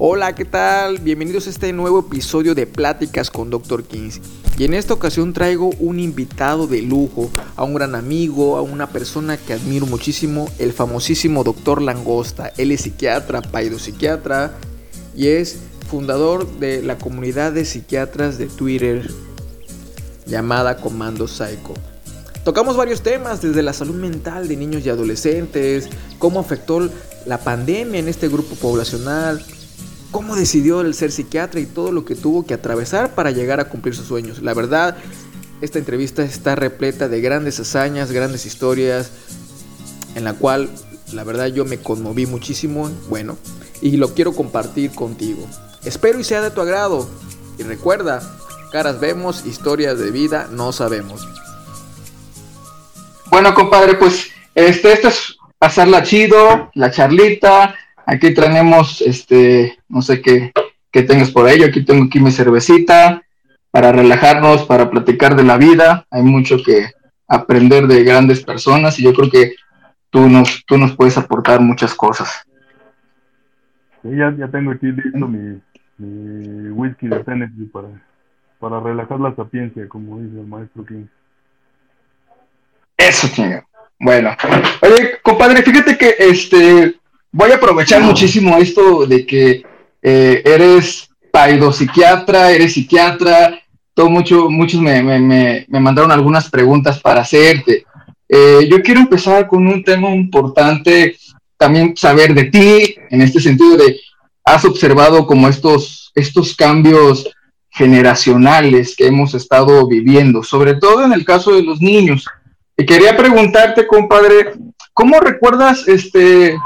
Hola, ¿qué tal? Bienvenidos a este nuevo episodio de Pláticas con Dr. Kings. Y en esta ocasión traigo un invitado de lujo, a un gran amigo, a una persona que admiro muchísimo, el famosísimo Dr. Langosta. Él es psiquiatra, psiquiatra y es fundador de la comunidad de psiquiatras de Twitter llamada Comando Psycho. Tocamos varios temas, desde la salud mental de niños y adolescentes, cómo afectó la pandemia en este grupo poblacional, cómo decidió el ser psiquiatra y todo lo que tuvo que atravesar para llegar a cumplir sus sueños. La verdad, esta entrevista está repleta de grandes hazañas, grandes historias, en la cual la verdad yo me conmoví muchísimo, bueno, y lo quiero compartir contigo. Espero y sea de tu agrado. Y recuerda, caras vemos, historias de vida no sabemos. Bueno, compadre, pues este, esto es pasarla chido, la charlita, Aquí tenemos, este, no sé qué, qué tengas por ello. Aquí tengo aquí mi cervecita para relajarnos, para platicar de la vida. Hay mucho que aprender de grandes personas y yo creo que tú nos, tú nos puedes aportar muchas cosas. Sí, ya, ya tengo aquí listo mi, mi whisky de Tennessee para, para relajar la sapiencia, como dice el maestro King. Eso, señor. Bueno, oye, compadre, fíjate que este voy a aprovechar muchísimo esto de que eh, eres psiquiatra, eres psiquiatra, todo mucho, muchos me, me, me, mandaron algunas preguntas para hacerte. Eh, yo quiero empezar con un tema importante, también saber de ti, en este sentido de, has observado como estos, estos cambios generacionales que hemos estado viviendo, sobre todo en el caso de los niños. Y quería preguntarte, compadre, ¿cómo recuerdas este,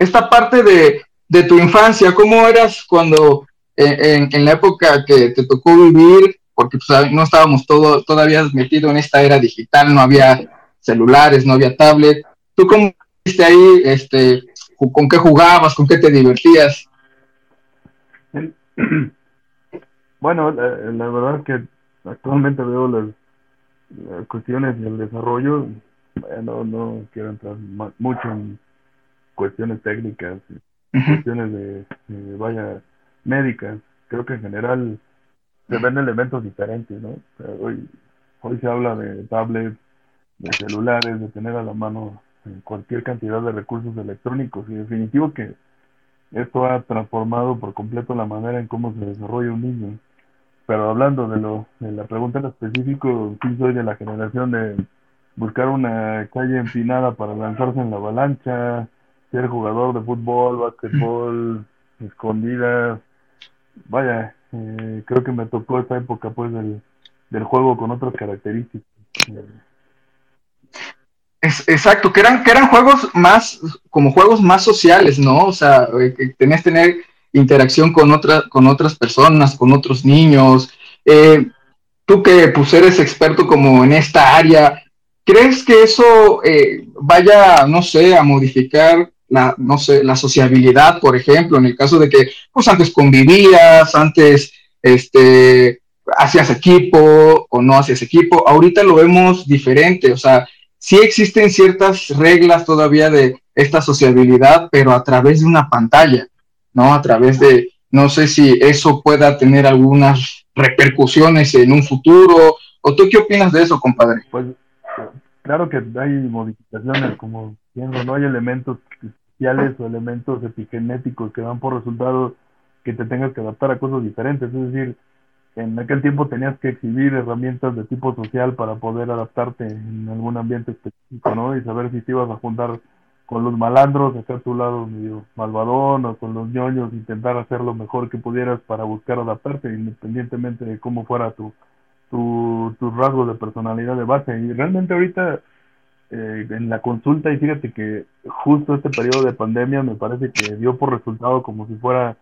esta parte de, de tu infancia, ¿cómo eras cuando en, en, la época que te tocó vivir? Porque pues, no estábamos todo, todavía metidos en esta era digital, no había celulares, no había tablet. ¿Tú cómo viste ahí? Este, ¿Con qué jugabas? ¿Con qué te divertías? Bueno, la, verdad es que actualmente veo las, cuestiones y el desarrollo. no, no quiero entrar mucho en cuestiones técnicas, cuestiones de, vaya, médicas. Creo que en general se ven elementos diferentes, ¿no? hoy, hoy se habla de tablets, de celulares, de tener a la mano cualquier cantidad de recursos electrónicos y definitivo que esto ha transformado por completo la manera en cómo se desarrolla un niño. Pero hablando de lo de la pregunta en específico, sí soy de la generación de buscar una calle empinada para lanzarse en la avalancha, ser jugador de fútbol, básquetbol, escondidas. Vaya, eh, creo que me tocó esta época pues del, del juego con otras características. Es, exacto, que eran, que eran juegos más, como juegos más sociales, ¿no? O sea, eh, que tenés que tener interacción con, otra, con otras personas, con otros niños. Eh, tú que pues eres experto como en esta área, ¿crees que eso vaya, no sé, a modificar la, no sé, la sociabilidad, por ejemplo, en el caso de que, pues antes convivías, antes, este, hacías equipo o no hacías equipo, ahorita lo vemos diferente, o sea, sí existen ciertas reglas todavía de esta sociabilidad, pero a través de una pantalla, ¿no? A través de, no sé si eso pueda tener algunas repercusiones en un futuro, o tú qué opinas de eso, compadre? Pues claro que hay modificaciones, como no hay elementos o elementos epigenéticos que dan por resultado que te tengas que adaptar a cosas diferentes. Es decir, en aquel tiempo tenías que exhibir herramientas de tipo social para poder adaptarte en algún ambiente específico, ¿no? Y saber si te ibas a juntar con los malandros, a tu lado medio malvadón, o con los ñoños, intentar hacer lo mejor que pudieras para buscar adaptarte, independientemente de cómo fuera tu, tu, tus rasgos de personalidad de base. Y realmente ahorita eh, en la consulta y fíjate que justo este periodo de pandemia me parece que dio por resultado como si fuera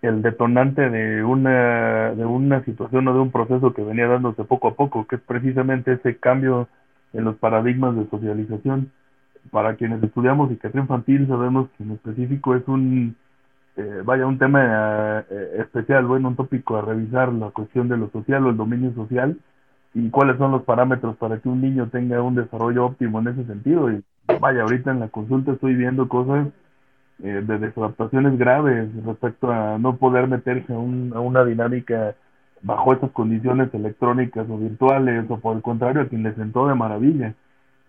el detonante de una de una situación o de un proceso que venía dándose poco a poco, que es precisamente ese cambio en los paradigmas de socialización. Para quienes estudiamos psiquiatría infantil sabemos que en específico es un eh, vaya un tema eh, especial, bueno, un tópico a revisar la cuestión de lo social o el dominio social y cuáles son los parámetros para que un niño tenga un desarrollo óptimo en ese sentido. Y vaya, ahorita en la consulta estoy viendo cosas eh, de desadaptaciones graves respecto a no poder meterse a, una dinámica bajo estas condiciones electrónicas o virtuales, o por el contrario, a quien les sentó de maravilla.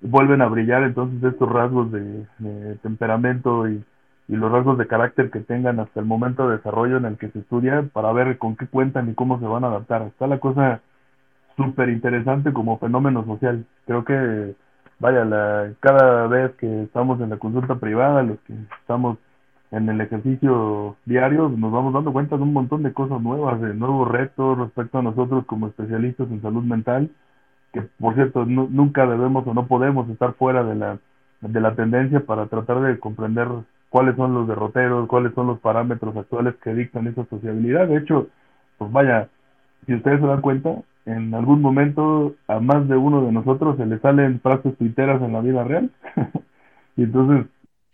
Vuelven a brillar entonces estos rasgos de, temperamento y, y, los rasgos de carácter que tengan hasta el momento de desarrollo en el que se estudia para ver con qué cuentan y cómo se van a adaptar. Está la cosa súper interesante como fenómeno social. Creo que vaya, la, cada vez que estamos en la consulta privada, los que estamos en el ejercicio diario, nos vamos dando cuenta de un montón de cosas nuevas, de nuevos retos respecto a nosotros como especialistas en salud mental, que por cierto nunca debemos o no podemos estar fuera de la, de la tendencia para tratar de comprender cuáles son los derroteros, cuáles son los parámetros actuales que dictan esa sociabilidad. De hecho, pues vaya, si ustedes se dan cuenta, en algún momento a más de uno de nosotros se le salen frases tuiteras en la vida real. y entonces,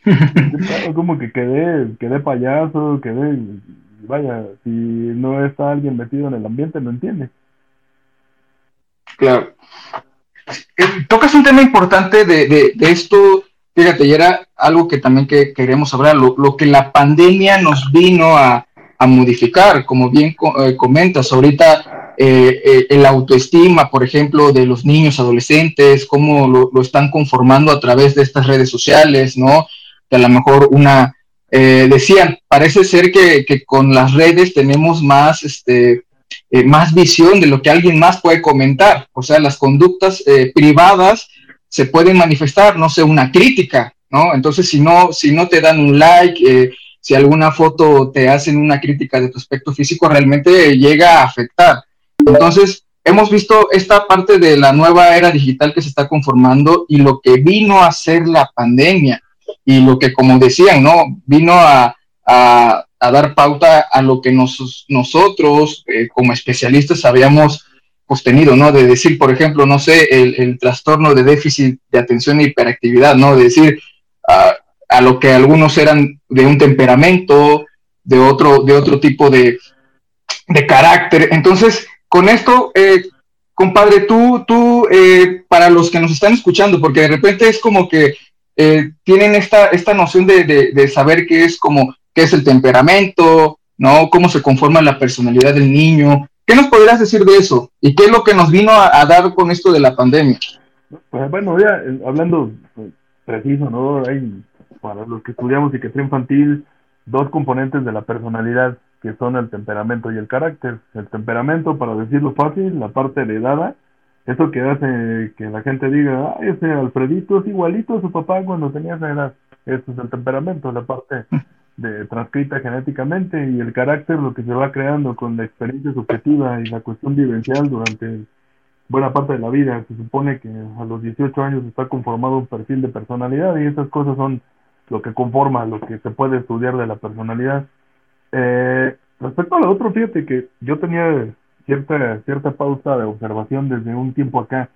como que quedé, quedé payaso, quedé, vaya, si no está alguien metido en el ambiente, no entiende. Claro. Eh, tocas un tema importante de, de, esto, fíjate, y era algo que también que queremos hablar, lo, lo que la pandemia nos vino a, a modificar, como bien eh, comentas, ahorita eh, eh, el autoestima, por ejemplo, de los niños, adolescentes, cómo lo, están conformando a través de estas redes sociales, ¿no? Que a lo mejor una, decían, parece ser que, con las redes tenemos más, este, más visión de lo que alguien más puede comentar, o sea, las conductas privadas se pueden manifestar, no sé, una crítica, ¿no? Entonces, si no, si no te dan un like, si alguna foto te hacen una crítica de tu aspecto físico, realmente llega a afectar. Entonces, hemos visto esta parte de la nueva era digital que se está conformando y lo que vino a ser la pandemia y lo que, como decían, ¿no? Vino a, dar pauta a lo que nosotros, eh, como especialistas, habíamos pues, tenido, ¿no? De decir, por ejemplo, no sé, el, trastorno de déficit de atención e hiperactividad, ¿no? De decir a lo que algunos eran de un temperamento, de otro, de otro tipo de, de carácter. Entonces, con esto, eh, compadre, tú, tú, eh, para los que nos están escuchando, porque de repente es como que eh, tienen esta, esta noción de, de, saber qué es como, qué es el temperamento, ¿no? Cómo se conforma la personalidad del niño. ¿Qué nos podrías decir de eso? ¿Y qué es lo que nos vino a, dar con esto de la pandemia? Pues bueno, ya hablando pues, preciso, ¿no? Hay, para los que estudiamos psiquiatría infantil, dos componentes de la personalidad que son el temperamento y el carácter. El temperamento, para decirlo fácil, la parte heredada, eso que hace que la gente diga, ay, ese Alfredito es igualito a su papá cuando tenía esa edad. Eso es el temperamento, la parte de transcrita genéticamente y el carácter, lo que se va creando con la experiencia subjetiva y la cuestión vivencial durante buena parte de la vida. Se supone que a los 18 años está conformado un perfil de personalidad y esas cosas son lo que conforma lo que se puede estudiar de la personalidad. Eh, respecto a lo otro, fíjate que yo tenía cierta, cierta pausa de observación desde un tiempo acá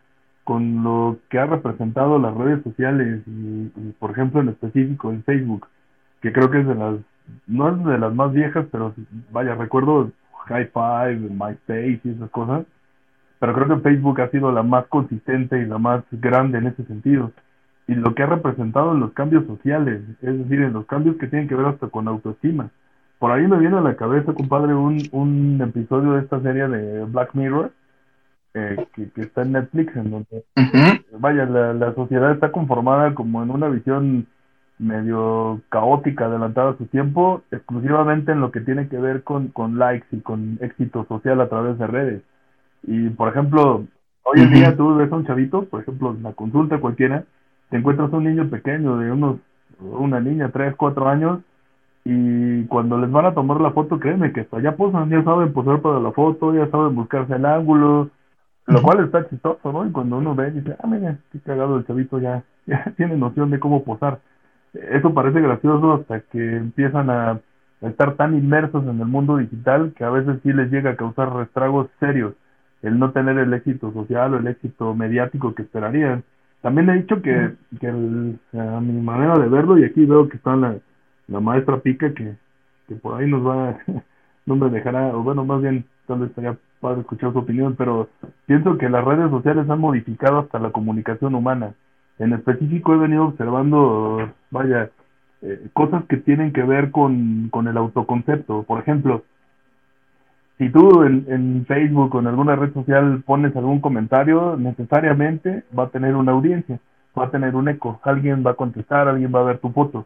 con lo que ha representado las redes sociales y, por ejemplo en específico el Facebook, que creo que es de las, no es de las más viejas, pero vaya, recuerdo High Five, MySpace y esas cosas, pero creo que Facebook ha sido la más consistente y la más grande en ese sentido y lo que ha representado en los cambios sociales, es decir, en los cambios que tienen que ver hasta con autoestima. Por ahí me viene a la cabeza, compadre, un, un episodio de esta serie de Black Mirror, eh, que, está en Netflix, en donde, vaya, la, la sociedad está conformada como en una visión medio caótica, adelantada a su tiempo, exclusivamente en lo que tiene que ver con, con likes y con éxito social a través de redes. Y, por ejemplo, hoy en día tú ves a un chavito, por ejemplo, en la consulta cualquiera, te encuentras un niño pequeño de unos, una niña, tres, cuatro años, y cuando les van a tomar la foto, créeme que hasta ya posan, ya saben posar para la foto, ya saben buscarse el ángulo, lo cual está chistoso, ¿no? Y cuando uno ve, dice, ah, mira, qué cagado el chavito, ya, ya tiene noción de cómo posar. Eso parece gracioso hasta que empiezan a estar tan inmersos en el mundo digital que a veces sí les llega a causar restragos serios el no tener el éxito social o el éxito mediático que esperarían. También he dicho que, que a mi manera de verlo, y aquí veo que está la, la maestra Pica, que, que por ahí nos va, no me dejará, o bueno, más bien, tal vez estaría para escuchar su opinión, pero pienso que las redes sociales han modificado hasta la comunicación humana. En específico he venido observando, vaya, eh, cosas que tienen que ver con, con el autoconcepto. Por ejemplo, si tú en, en, Facebook o en alguna red social pones algún comentario, necesariamente va a tener una audiencia, va a tener un eco, alguien va a contestar, alguien va a ver tu foto.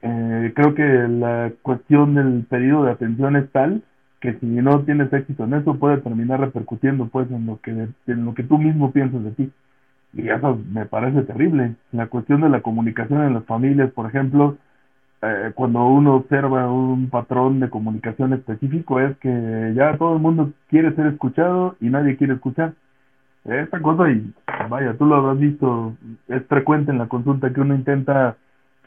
Eh, creo que la cuestión del pedido de atención es tal que si no tienes éxito en eso puede terminar repercutiendo pues en lo que en lo que tú mismo piensas de ti. Y eso me parece terrible. La cuestión de la comunicación en las familias por ejemplo eh, cuando uno observa un patrón de comunicación específico es que ya todo el mundo quiere ser escuchado y nadie quiere escuchar. Esta cosa, y vaya, tú lo habrás visto, es frecuente en la consulta que uno intenta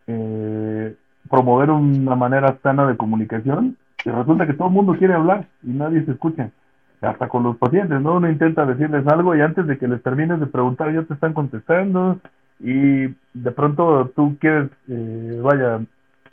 eh, promover una manera sana de comunicación y resulta que todo el mundo quiere hablar y nadie se escucha. Hasta con los pacientes, ¿no? Uno intenta decirles algo y antes de que les termines de preguntar ya te están contestando y de pronto tú quieres, eh, vaya,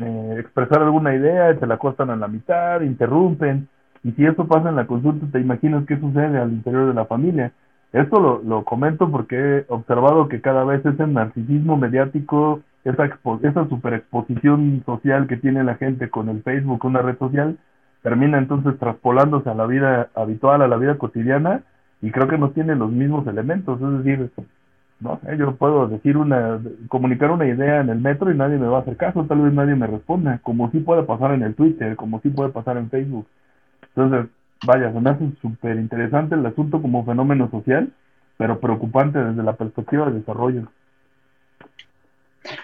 eh, expresar alguna idea, te la cortan a la mitad, interrumpen, y si eso pasa en la consulta, te imaginas qué sucede al interior de la familia. Esto lo, lo comento porque he observado que cada vez ese narcisismo mediático, esa, expo esa superexposición social que tiene la gente con el Facebook, una red social, termina entonces traspolándose a la vida habitual, a la vida cotidiana, y creo que no tiene los mismos elementos, es decir, no yo puedo decir una, comunicar una idea en el metro y nadie me va a hacer caso, tal vez nadie me responda, como sí puede pasar en el Twitter, como sí puede pasar en Facebook. Entonces, vaya, se me hace súper interesante el asunto como fenómeno social, pero preocupante desde la perspectiva del desarrollo.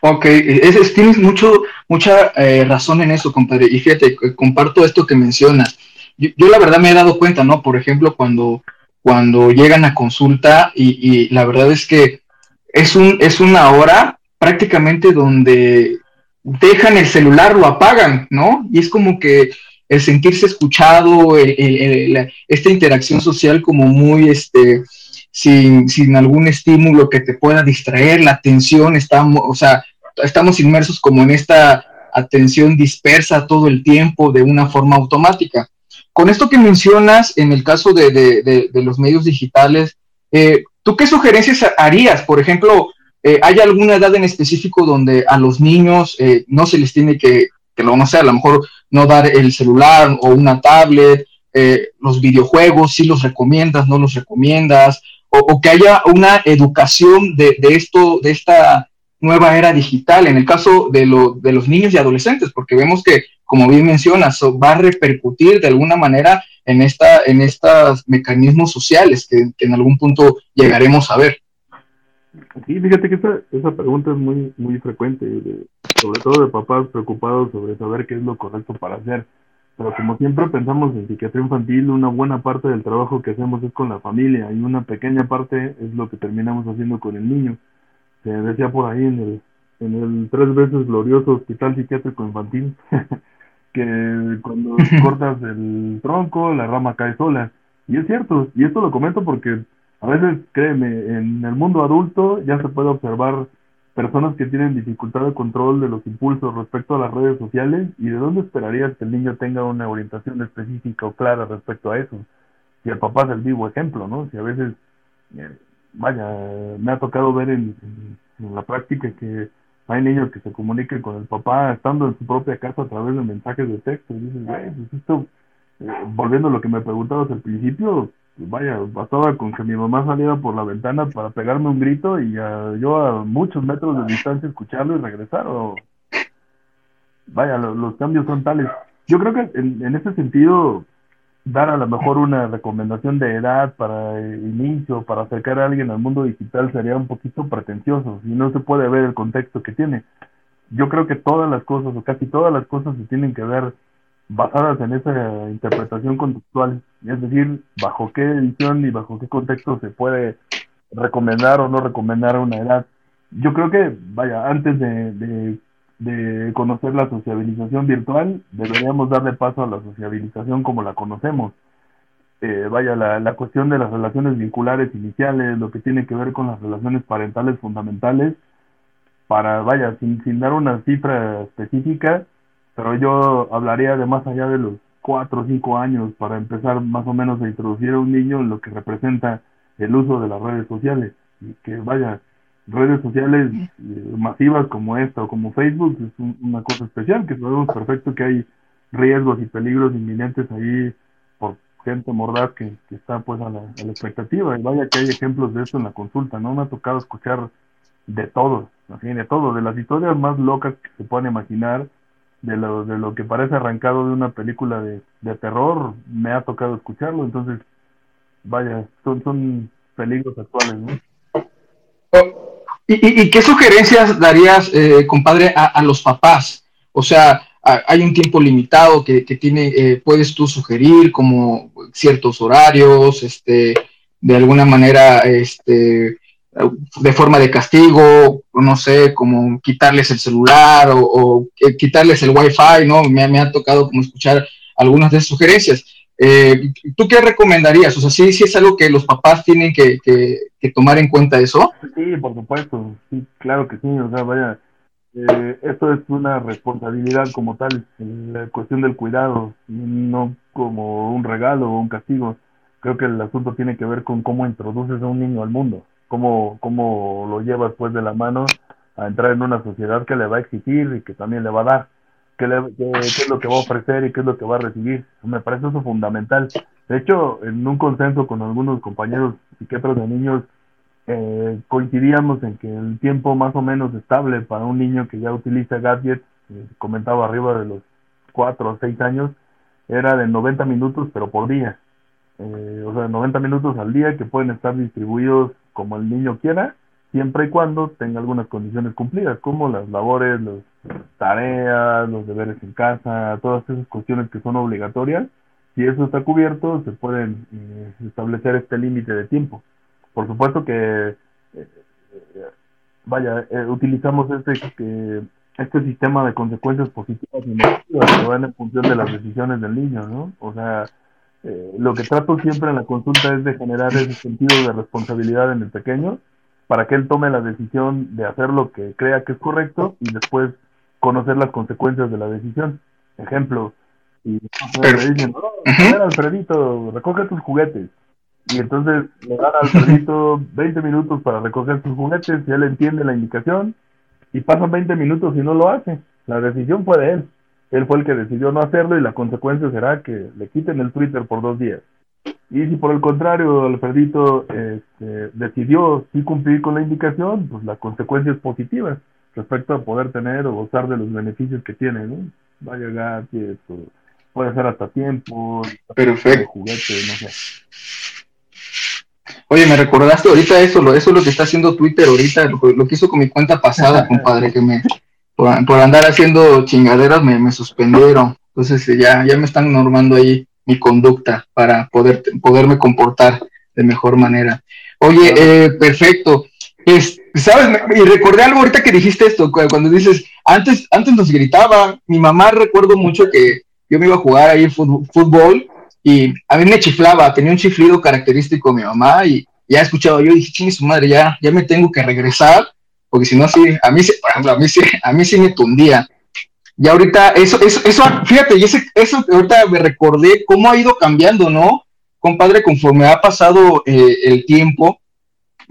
Ok, es, tienes mucho, mucha eh, razón en eso, compadre. Y fíjate, comparto esto que mencionas. Yo, la verdad me he dado cuenta, ¿no? Por ejemplo, cuando, cuando llegan a consulta y la verdad es que es, un, es una hora prácticamente donde dejan el celular, lo apagan, ¿no? Y es como que el sentirse escuchado, esta interacción social como muy, este, sin, sin, algún estímulo que te pueda distraer, la atención, estamos, o sea, estamos inmersos como en esta atención dispersa todo el tiempo de una forma automática. Con esto que mencionas, en el caso de, de, de los medios digitales, eh, ¿Tú qué sugerencias harías? Por ejemplo, eh, ¿hay alguna edad en específico donde a los niños eh, no se les tiene que, que no sé, a lo mejor no dar el celular o una tablet, eh, los videojuegos, si los recomiendas, no los recomiendas, o, que haya una educación de, de, esto, de esta nueva era digital, en el caso de, lo, de los niños y adolescentes, porque vemos que, como bien mencionas, va a repercutir de alguna manera en, esta, en estos mecanismos sociales que, en algún punto llegaremos a ver. Sí, fíjate que esa, esa pregunta es muy, muy frecuente, sobre todo de papás preocupados sobre saber qué es lo correcto para hacer. Pero como siempre pensamos en psiquiatría infantil, una buena parte del trabajo que hacemos es con la familia y una pequeña parte es lo que terminamos haciendo con el niño. Se decía por ahí en el, en el tres veces glorioso Hospital Psiquiátrico Infantil que cuando cortas el tronco, la rama cae sola. Y es cierto, y esto lo comento porque a veces, créeme, en el mundo adulto ya se puede observar personas que tienen dificultad de control de los impulsos respecto a las redes sociales y de dónde esperarías que el niño tenga una orientación específica o clara respecto a eso. Si el papá es el vivo ejemplo, ¿no? Si a veces, eh, vaya, me ha tocado ver en la práctica que hay niños que se comunican con el papá estando en su propia casa a través de mensajes de texto. Y dices, güey, pues esto, eh, volviendo a lo que me preguntabas al principio, pues vaya, bastaba con que mi mamá saliera por la ventana para pegarme un grito y yo a muchos metros de distancia escucharlo y regresar. O, vaya, los cambios son tales. Yo creo que en, en ese sentido, dar a lo mejor una recomendación de edad para inicio, para acercar a alguien al mundo digital sería un poquito pretencioso y no se puede ver el contexto que tiene. Yo creo que todas las cosas o casi todas las cosas se tienen que ver basadas en esa interpretación contextual, es decir, bajo qué edición y bajo qué contexto se puede recomendar o no recomendar a una edad. Yo creo que, vaya, antes de conocer la sociabilización virtual, deberíamos darle paso a la sociabilización como la conocemos. Eh, vaya, la, la cuestión de las relaciones vinculares iniciales, lo que tiene que ver con las relaciones parentales fundamentales, para, vaya, sin, sin dar una cifra específica, pero yo hablaría de más allá de los cuatro o cinco años para empezar más o menos a introducir a un niño en lo que representa el uso de las redes sociales y que vaya redes sociales eh, masivas como esta o como Facebook es una cosa especial, que sabemos perfecto que hay riesgos y peligros inminentes ahí por gente mordaz que, está pues a la, expectativa. Y vaya que hay ejemplos de esto en la consulta, ¿no? Me ha tocado escuchar de todo, de todo, de las historias más locas que se puedan imaginar, de lo, de lo que parece arrancado de una película de, de terror, me ha tocado escucharlo, entonces, vaya, son, son peligros actuales, ¿no? ¿Y, qué sugerencias darías, eh, compadre, a, los papás? O sea, hay un tiempo limitado que, tiene, eh, puedes tú sugerir como ciertos horarios, este, de alguna manera, este, de forma de castigo, no sé, como quitarles el celular o, eh, quitarles el wifi, ¿no? Me, ha tocado como escuchar algunas de esas sugerencias. Eh, ¿Tú qué recomendarías? O sea, ¿sí, sí es algo que los papás tienen que, tomar en cuenta eso? Sí, por supuesto, sí, claro que sí, o sea, vaya, eh, esto es una responsabilidad como tal, la cuestión del cuidado, no como un regalo o un castigo. Creo que el asunto tiene que ver con cómo introduces a un niño al mundo cómo, cómo lo llevas pues de la mano a entrar en una sociedad que le va a exigir y que también le va a dar, qué, le, qué, es lo que va a ofrecer y qué es lo que va a recibir. Me parece eso fundamental. De hecho, en un consenso con algunos compañeros psiquiatras de niños, eh, coincidíamos en que el tiempo más o menos estable para un niño que ya utiliza gadgets, eh, comentaba arriba de los 4 o 6 años, era de 90 minutos, pero por día. Eh, o sea, 90 minutos al día que pueden estar distribuidos como el niño quiera, siempre y cuando tenga algunas condiciones cumplidas, como las labores, las tareas, los deberes en casa, todas esas cuestiones que son obligatorias. Si eso está cubierto, se pueden eh, establecer este límite de tiempo. Por supuesto que, eh, vaya, eh, utilizamos este, este sistema de consecuencias positivas y negativas que van en función de las decisiones del niño, ¿no? O sea, lo que trato siempre en la consulta es de generar ese sentido de responsabilidad en el pequeño para que él tome la decisión de hacer lo que crea que es correcto y después conocer las consecuencias de la decisión. Ejemplo, y le dicen, no, Alfredito, recoge tus juguetes. Y entonces le dan a Alfredito 20 minutos para recoger sus juguetes y él entiende la indicación y pasan 20 minutos y no lo hace. La decisión fue de él él fue el que decidió no hacerlo y la consecuencia será que le quiten el Twitter por dos días. Y si por el contrario Alfredito este, decidió sí cumplir con la indicación, pues la consecuencia es positiva respecto a poder tener o gozar de los beneficios que tiene, ¿no? Va a llegar, puede ser hasta tiempo, Perfecto. juguete, no sé. Oye, me recordaste ahorita eso, lo, eso es lo que está haciendo Twitter ahorita, lo, lo que hizo con mi cuenta pasada, compadre, que me, por, andar haciendo chingaderas me, me suspendieron. Entonces eh, ya, ya me están normando ahí mi conducta para poder, poderme comportar de mejor manera. Oye, eh, perfecto. Es, ¿Sabes? Y recordé algo ahorita que dijiste esto, cuando dices, antes, antes nos gritaba, mi mamá recuerdo mucho que yo me iba a jugar ahí fútbol y a mí me chiflaba, tenía un chiflido característico mi mamá y ya escuchaba yo, dije, chingue su madre, ya, ya me tengo que regresar porque si no, sí, a mí, por ejemplo, a mí sí, a mí sí me tundía. Y ahorita, eso, eso, eso fíjate, y ese, eso ahorita me recordé cómo ha ido cambiando, ¿no? Compadre, conforme ha pasado eh, el tiempo,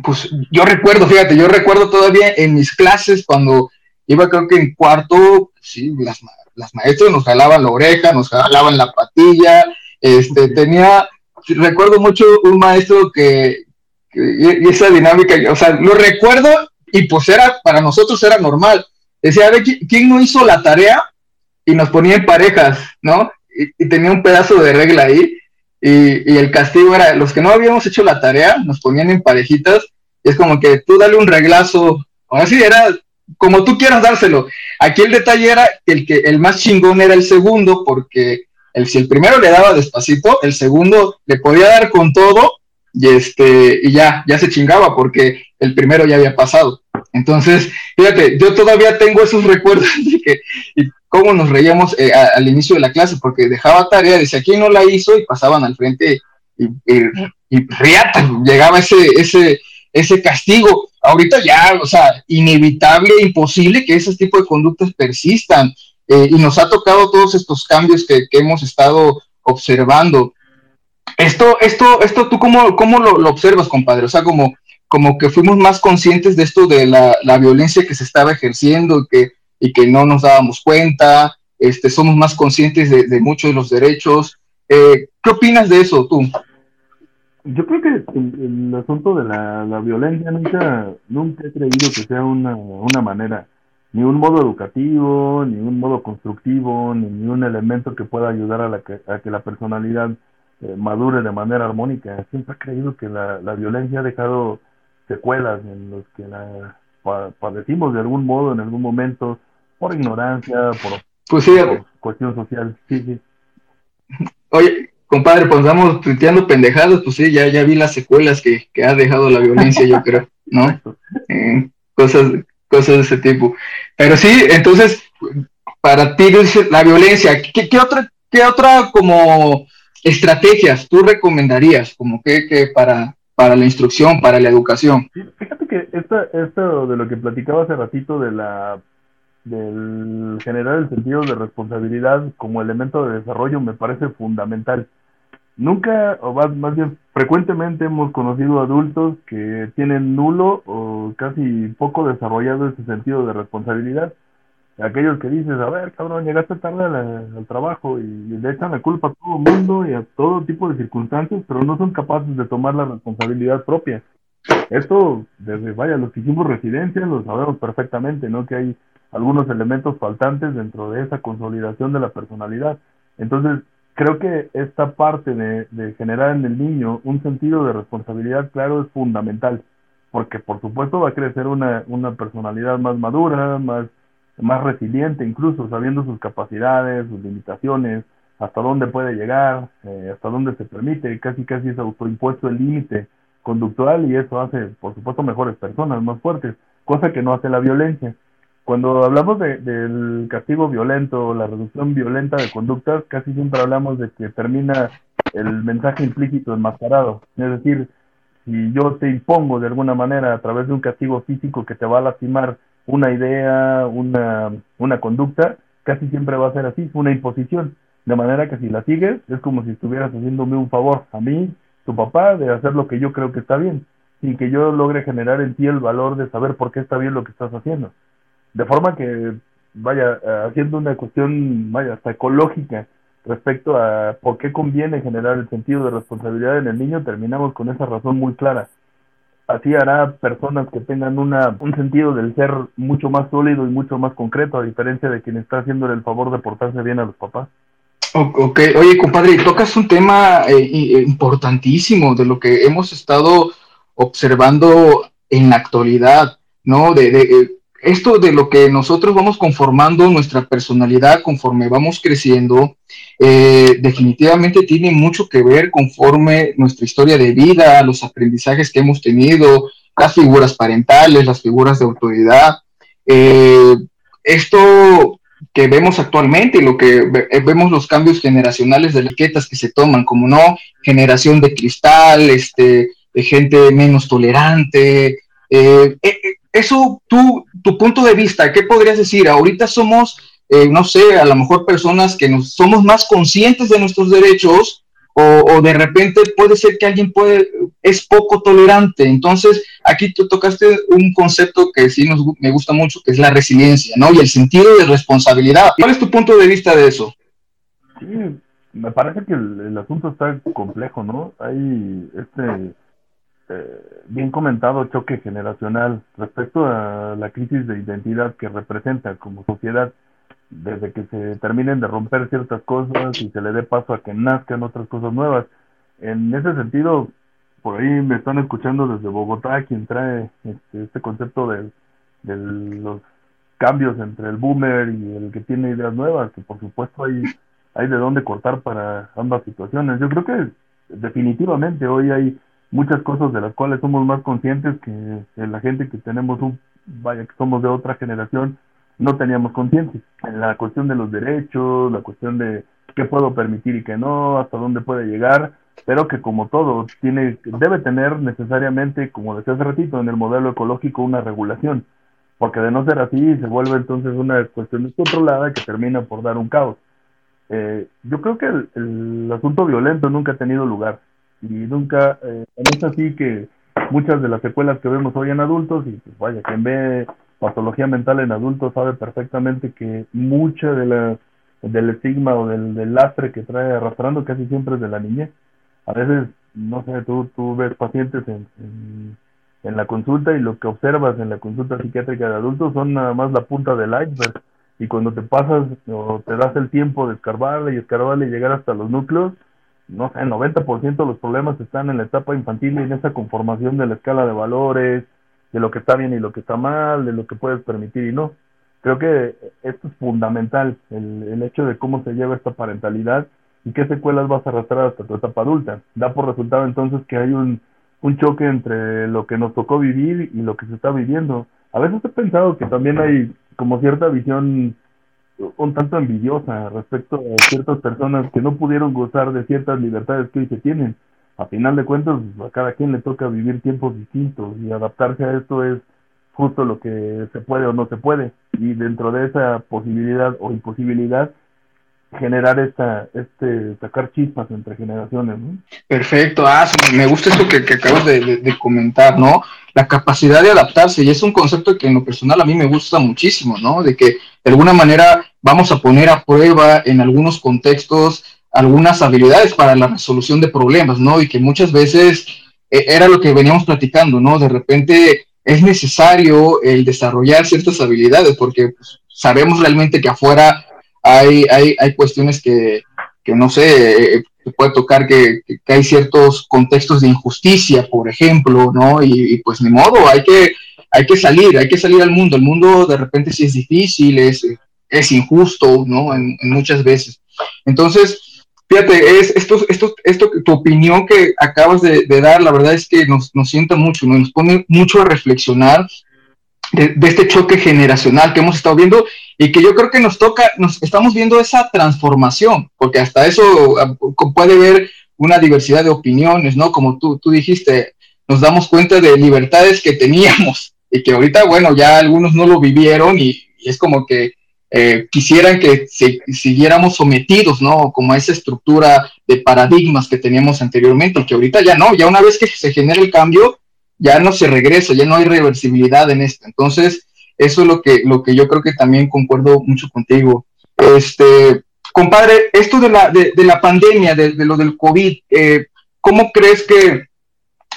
pues yo recuerdo, fíjate, yo recuerdo todavía en mis clases cuando iba creo que en cuarto, sí, las, las maestras nos jalaban la oreja, nos jalaban la patilla, este, tenía, recuerdo mucho un maestro que, que y esa dinámica, o sea, lo recuerdo y pues era, para nosotros era normal. Decía, a ver, ¿quién no hizo la tarea? Y nos ponía en parejas, ¿no? Y, tenía un pedazo de regla ahí. Y, el castigo era, los que no habíamos hecho la tarea, nos ponían en parejitas. Y es como que tú dale un reglazo. O así era como tú quieras dárselo. Aquí el detalle era que el, que el más chingón era el segundo, porque el, si el primero le daba despacito, el segundo le podía dar con todo y este y ya ya se chingaba porque el primero ya había pasado. Entonces fíjate yo todavía tengo esos recuerdos de que y cómo nos reíamos eh, al inicio de la clase porque dejaba tarea decía quién no la hizo y pasaban al frente y, riata, llegaba ese ese ese castigo ahorita ya o sea inevitable imposible que ese tipo de conductas persistan eh, y nos ha tocado todos estos cambios que, hemos estado observando esto, esto, esto, ¿tú cómo, cómo lo, observas, compadre? O sea, como como que fuimos más conscientes de esto de la, la violencia que se estaba ejerciendo y que, y que no nos dábamos cuenta, este, somos más conscientes de, de muchos de los derechos. Eh, ¿Qué opinas de eso tú? Yo creo que el, el asunto de la, la, violencia nunca, nunca he creído que sea una, una manera, ni un modo educativo, ni un modo constructivo, ni, ni un elemento que pueda ayudar a, la que, a que la personalidad eh, madure de manera armónica. Siempre he creído que la, la violencia ha dejado secuelas en los que la padecimos de algún modo, en algún momento, por ignorancia, por, pues sí, por cuestión social. Sí, sí. Oye, compadre, pues estamos tuiteando pendejadas, pues sí, ya, ya vi las secuelas que, que ha dejado la violencia, yo creo, ¿no? Eh, cosas, cosas de ese tipo. Pero sí, entonces, para ti, la violencia, ¿qué, qué otra, qué otra como estrategias tú recomendarías como que, que para, para la instrucción, para la educación? Fíjate que esto, esto de lo que platicaba hace ratito de la del generar el sentido de responsabilidad como elemento de desarrollo me parece fundamental. Nunca, o más, más bien frecuentemente hemos conocido adultos que tienen nulo o casi poco desarrollado ese sentido de responsabilidad aquellos que dices, a ver, cabrón, llegaste tarde al, trabajo y, y, le echan la culpa a todo el mundo y a todo tipo de circunstancias, pero no son capaces de tomar la responsabilidad propia. Esto, desde, vaya, los que hicimos residencia lo sabemos perfectamente, ¿no? Que hay algunos elementos faltantes dentro de esa consolidación de la personalidad. Entonces, creo que esta parte de, generar en el niño un sentido de responsabilidad claro es fundamental, porque por supuesto va a crecer una, una personalidad más madura, más más resiliente incluso, sabiendo sus capacidades, sus limitaciones, hasta dónde puede llegar, eh, hasta dónde se permite, casi casi es autoimpuesto el límite conductual y eso hace, por supuesto, mejores personas, más fuertes, cosa que no hace la violencia. Cuando hablamos de, del castigo violento, la reducción violenta de conductas, casi siempre hablamos de que termina el mensaje implícito enmascarado. Es decir, si yo te impongo de alguna manera a través de un castigo físico que te va a lastimar una idea, una, una conducta, casi siempre va a ser así, una imposición. De manera que si la sigues, es como si estuvieras haciéndome un favor a mí, tu papá, de hacer lo que yo creo que está bien, sin que yo logre generar en ti el valor de saber por qué está bien lo que estás haciendo. De forma que, vaya, haciendo una cuestión, vaya, hasta ecológica respecto a por qué conviene generar el sentido de responsabilidad en el niño, terminamos con esa razón muy clara así hará personas que tengan una, un sentido del ser mucho más sólido y mucho más concreto, a diferencia de quien está haciéndole el favor de portarse bien a los papás. Ok, oye compadre, tocas un tema eh, importantísimo de lo que hemos estado observando en la actualidad, ¿no? De, eh, esto de lo que nosotros vamos conformando nuestra personalidad conforme vamos creciendo, eh, definitivamente tiene mucho que ver conforme nuestra historia de vida, los aprendizajes que hemos tenido, las figuras parentales, las figuras de autoridad. Eh, esto que vemos actualmente, lo que ve, vemos los cambios generacionales de etiquetas que se toman, como no, generación de cristal, este, de gente menos tolerante. Eh, eh eso, tú, tu punto de vista, ¿qué podrías decir? Ahorita somos, eh, no sé, a lo mejor personas que nos, somos más conscientes de nuestros derechos o, de repente puede ser que alguien puede, es poco tolerante. Entonces, aquí tú tocaste un concepto que sí nos, me gusta mucho, que es la resiliencia, ¿no? Y el sentido de responsabilidad. ¿Cuál es tu punto de vista de eso? Sí, me parece que el, el asunto está complejo, ¿no? Hay este eh, bien comentado choque generacional respecto a la crisis de identidad que representa como sociedad desde que se terminen de romper ciertas cosas y se le dé paso a que nazcan otras cosas nuevas. En ese sentido, por ahí me están escuchando desde Bogotá quien trae este, este concepto de, de los cambios entre el boomer y el que tiene ideas nuevas, que por supuesto hay, hay de dónde cortar para ambas situaciones. Yo creo que definitivamente hoy hay muchas cosas de las cuales somos más conscientes que, la gente que tenemos un, vaya, que somos de otra generación, no teníamos conciencia. En la cuestión de los derechos, la cuestión de qué puedo permitir y qué no, hasta dónde puede llegar, pero que como todo, tiene, debe tener necesariamente, como decía hace ratito, en el modelo ecológico una regulación, porque de no ser así se vuelve entonces una cuestión descontrolada que termina por dar un caos. Eh, yo creo que el, el asunto violento nunca ha tenido lugar y nunca, eh, es así que muchas de las secuelas que vemos hoy en adultos, y pues vaya, quien ve patología mental en adultos sabe perfectamente que mucha de la, del estigma o del, lastre que trae arrastrando casi siempre es de la niñez. A veces, no sé, tú, tú ves pacientes en, en, la consulta y lo que observas en la consulta psiquiátrica de adultos son nada más la punta del iceberg. Y cuando te pasas o te das el tiempo de escarbarle y escarbarle y llegar hasta los núcleos, no sé, el 90% de los problemas están en la etapa infantil y en esa conformación de la escala de valores, de lo que está bien y lo que está mal, de lo que puedes permitir y no. Creo que esto es fundamental, el, el hecho de cómo se lleva esta parentalidad y qué secuelas vas a arrastrar hasta tu etapa adulta. Da por resultado entonces que hay un, un choque entre lo que nos tocó vivir y lo que se está viviendo. A veces he pensado que también hay como cierta visión un tanto envidiosa respecto a ciertas personas que no pudieron gozar de ciertas libertades que hoy se tienen. A final de cuentas, a cada quien le toca vivir tiempos distintos y adaptarse a esto es justo lo que se puede o no se puede. Y dentro de esa posibilidad o imposibilidad, generar esta, este, sacar chispas entre generaciones. ¿no? Perfecto, ah, me gusta eso que, que acabas de, de, comentar, ¿no? La capacidad de adaptarse, y es un concepto que en lo personal a mí me gusta muchísimo, ¿no? De que de alguna manera vamos a poner a prueba en algunos contextos algunas habilidades para la resolución de problemas, ¿no? Y que muchas veces eh, era lo que veníamos platicando, ¿no? De repente es necesario el desarrollar ciertas habilidades porque pues, sabemos realmente que afuera hay, hay, hay cuestiones que, que, no sé, eh, puede tocar que, que, hay ciertos contextos de injusticia, por ejemplo, ¿no? Y, pues ni modo, hay que, hay que salir, hay que salir al mundo. El mundo de repente sí es difícil, es, es injusto, ¿no? En, muchas veces. Entonces, fíjate, es, esto, esto, esto, tu opinión que acabas de, dar, la verdad es que nos, nos sienta mucho, nos pone mucho a reflexionar de, este choque generacional que hemos estado viendo y que yo creo que nos toca, nos estamos viendo esa transformación, porque hasta eso ah, puede haber una diversidad de opiniones, ¿no? Como tú, tú dijiste, nos damos cuenta de libertades que teníamos y que ahorita, bueno, ya algunos no lo vivieron y es como que eh, quisieran que se, siguiéramos sometidos, ¿no? Como a esa estructura de paradigmas que teníamos anteriormente que ahorita ya no, ya una vez que se genera el cambio, ya no se regresa, ya no hay reversibilidad en esto. Entonces, eso es lo que, lo que yo creo que también concuerdo mucho contigo. Este, compadre, esto de la, de, la pandemia, de, lo del COVID, eh, ¿cómo crees que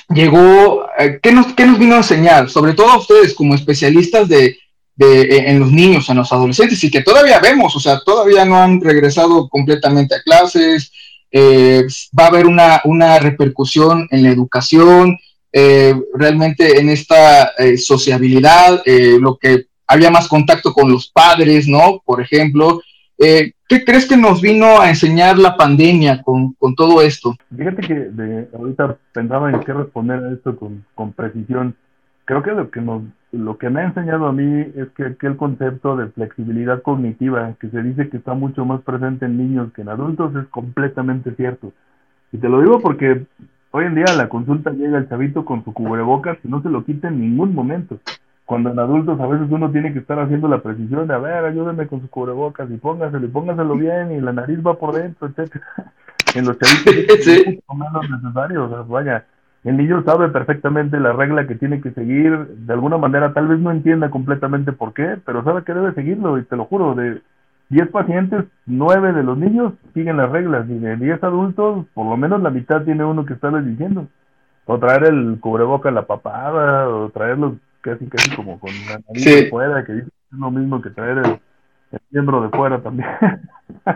llegó, eh, ¿qué, nos, qué nos vino a enseñar? Sobre todo a ustedes como especialistas de, en los niños, en los adolescentes, y que todavía vemos, o sea, todavía no han regresado completamente a clases, eh, va a haber una, una repercusión en la educación, eh, realmente en esta eh, sociabilidad, eh, lo que había más contacto con los padres, ¿no? Por ejemplo, ¿qué crees que nos vino a enseñar la pandemia con, con todo esto? Fíjate que de, ahorita pensaba en qué responder a esto con, con precisión. Creo que lo que nos lo que me ha enseñado a mí es que, que, el concepto de flexibilidad cognitiva, que se dice que está mucho más presente en niños que en adultos, es completamente cierto. Y te lo digo porque Hoy en día a la consulta llega el chavito con su cubrebocas y no se lo quita en ningún momento. Cuando en adultos a veces uno tiene que estar haciendo la precisión de, a ver, ayúdenme con su cubrebocas y póngaselo y póngaselo bien y la nariz va por dentro, etcétera. En los chavitos sí. es menos necesario, o sea, vaya, el niño sabe perfectamente la regla que tiene que seguir, de alguna manera tal vez no entienda completamente por qué, pero sabe que debe seguirlo y te lo juro, de 10 pacientes, 9 de los niños siguen las reglas y de 10 adultos, por lo menos la mitad tiene uno que estarles diciendo. O traer el cubreboca a la papada, o traerlo casi casi como con la nariz de fuera, que dice lo mismo que traer el, miembro de fuera también.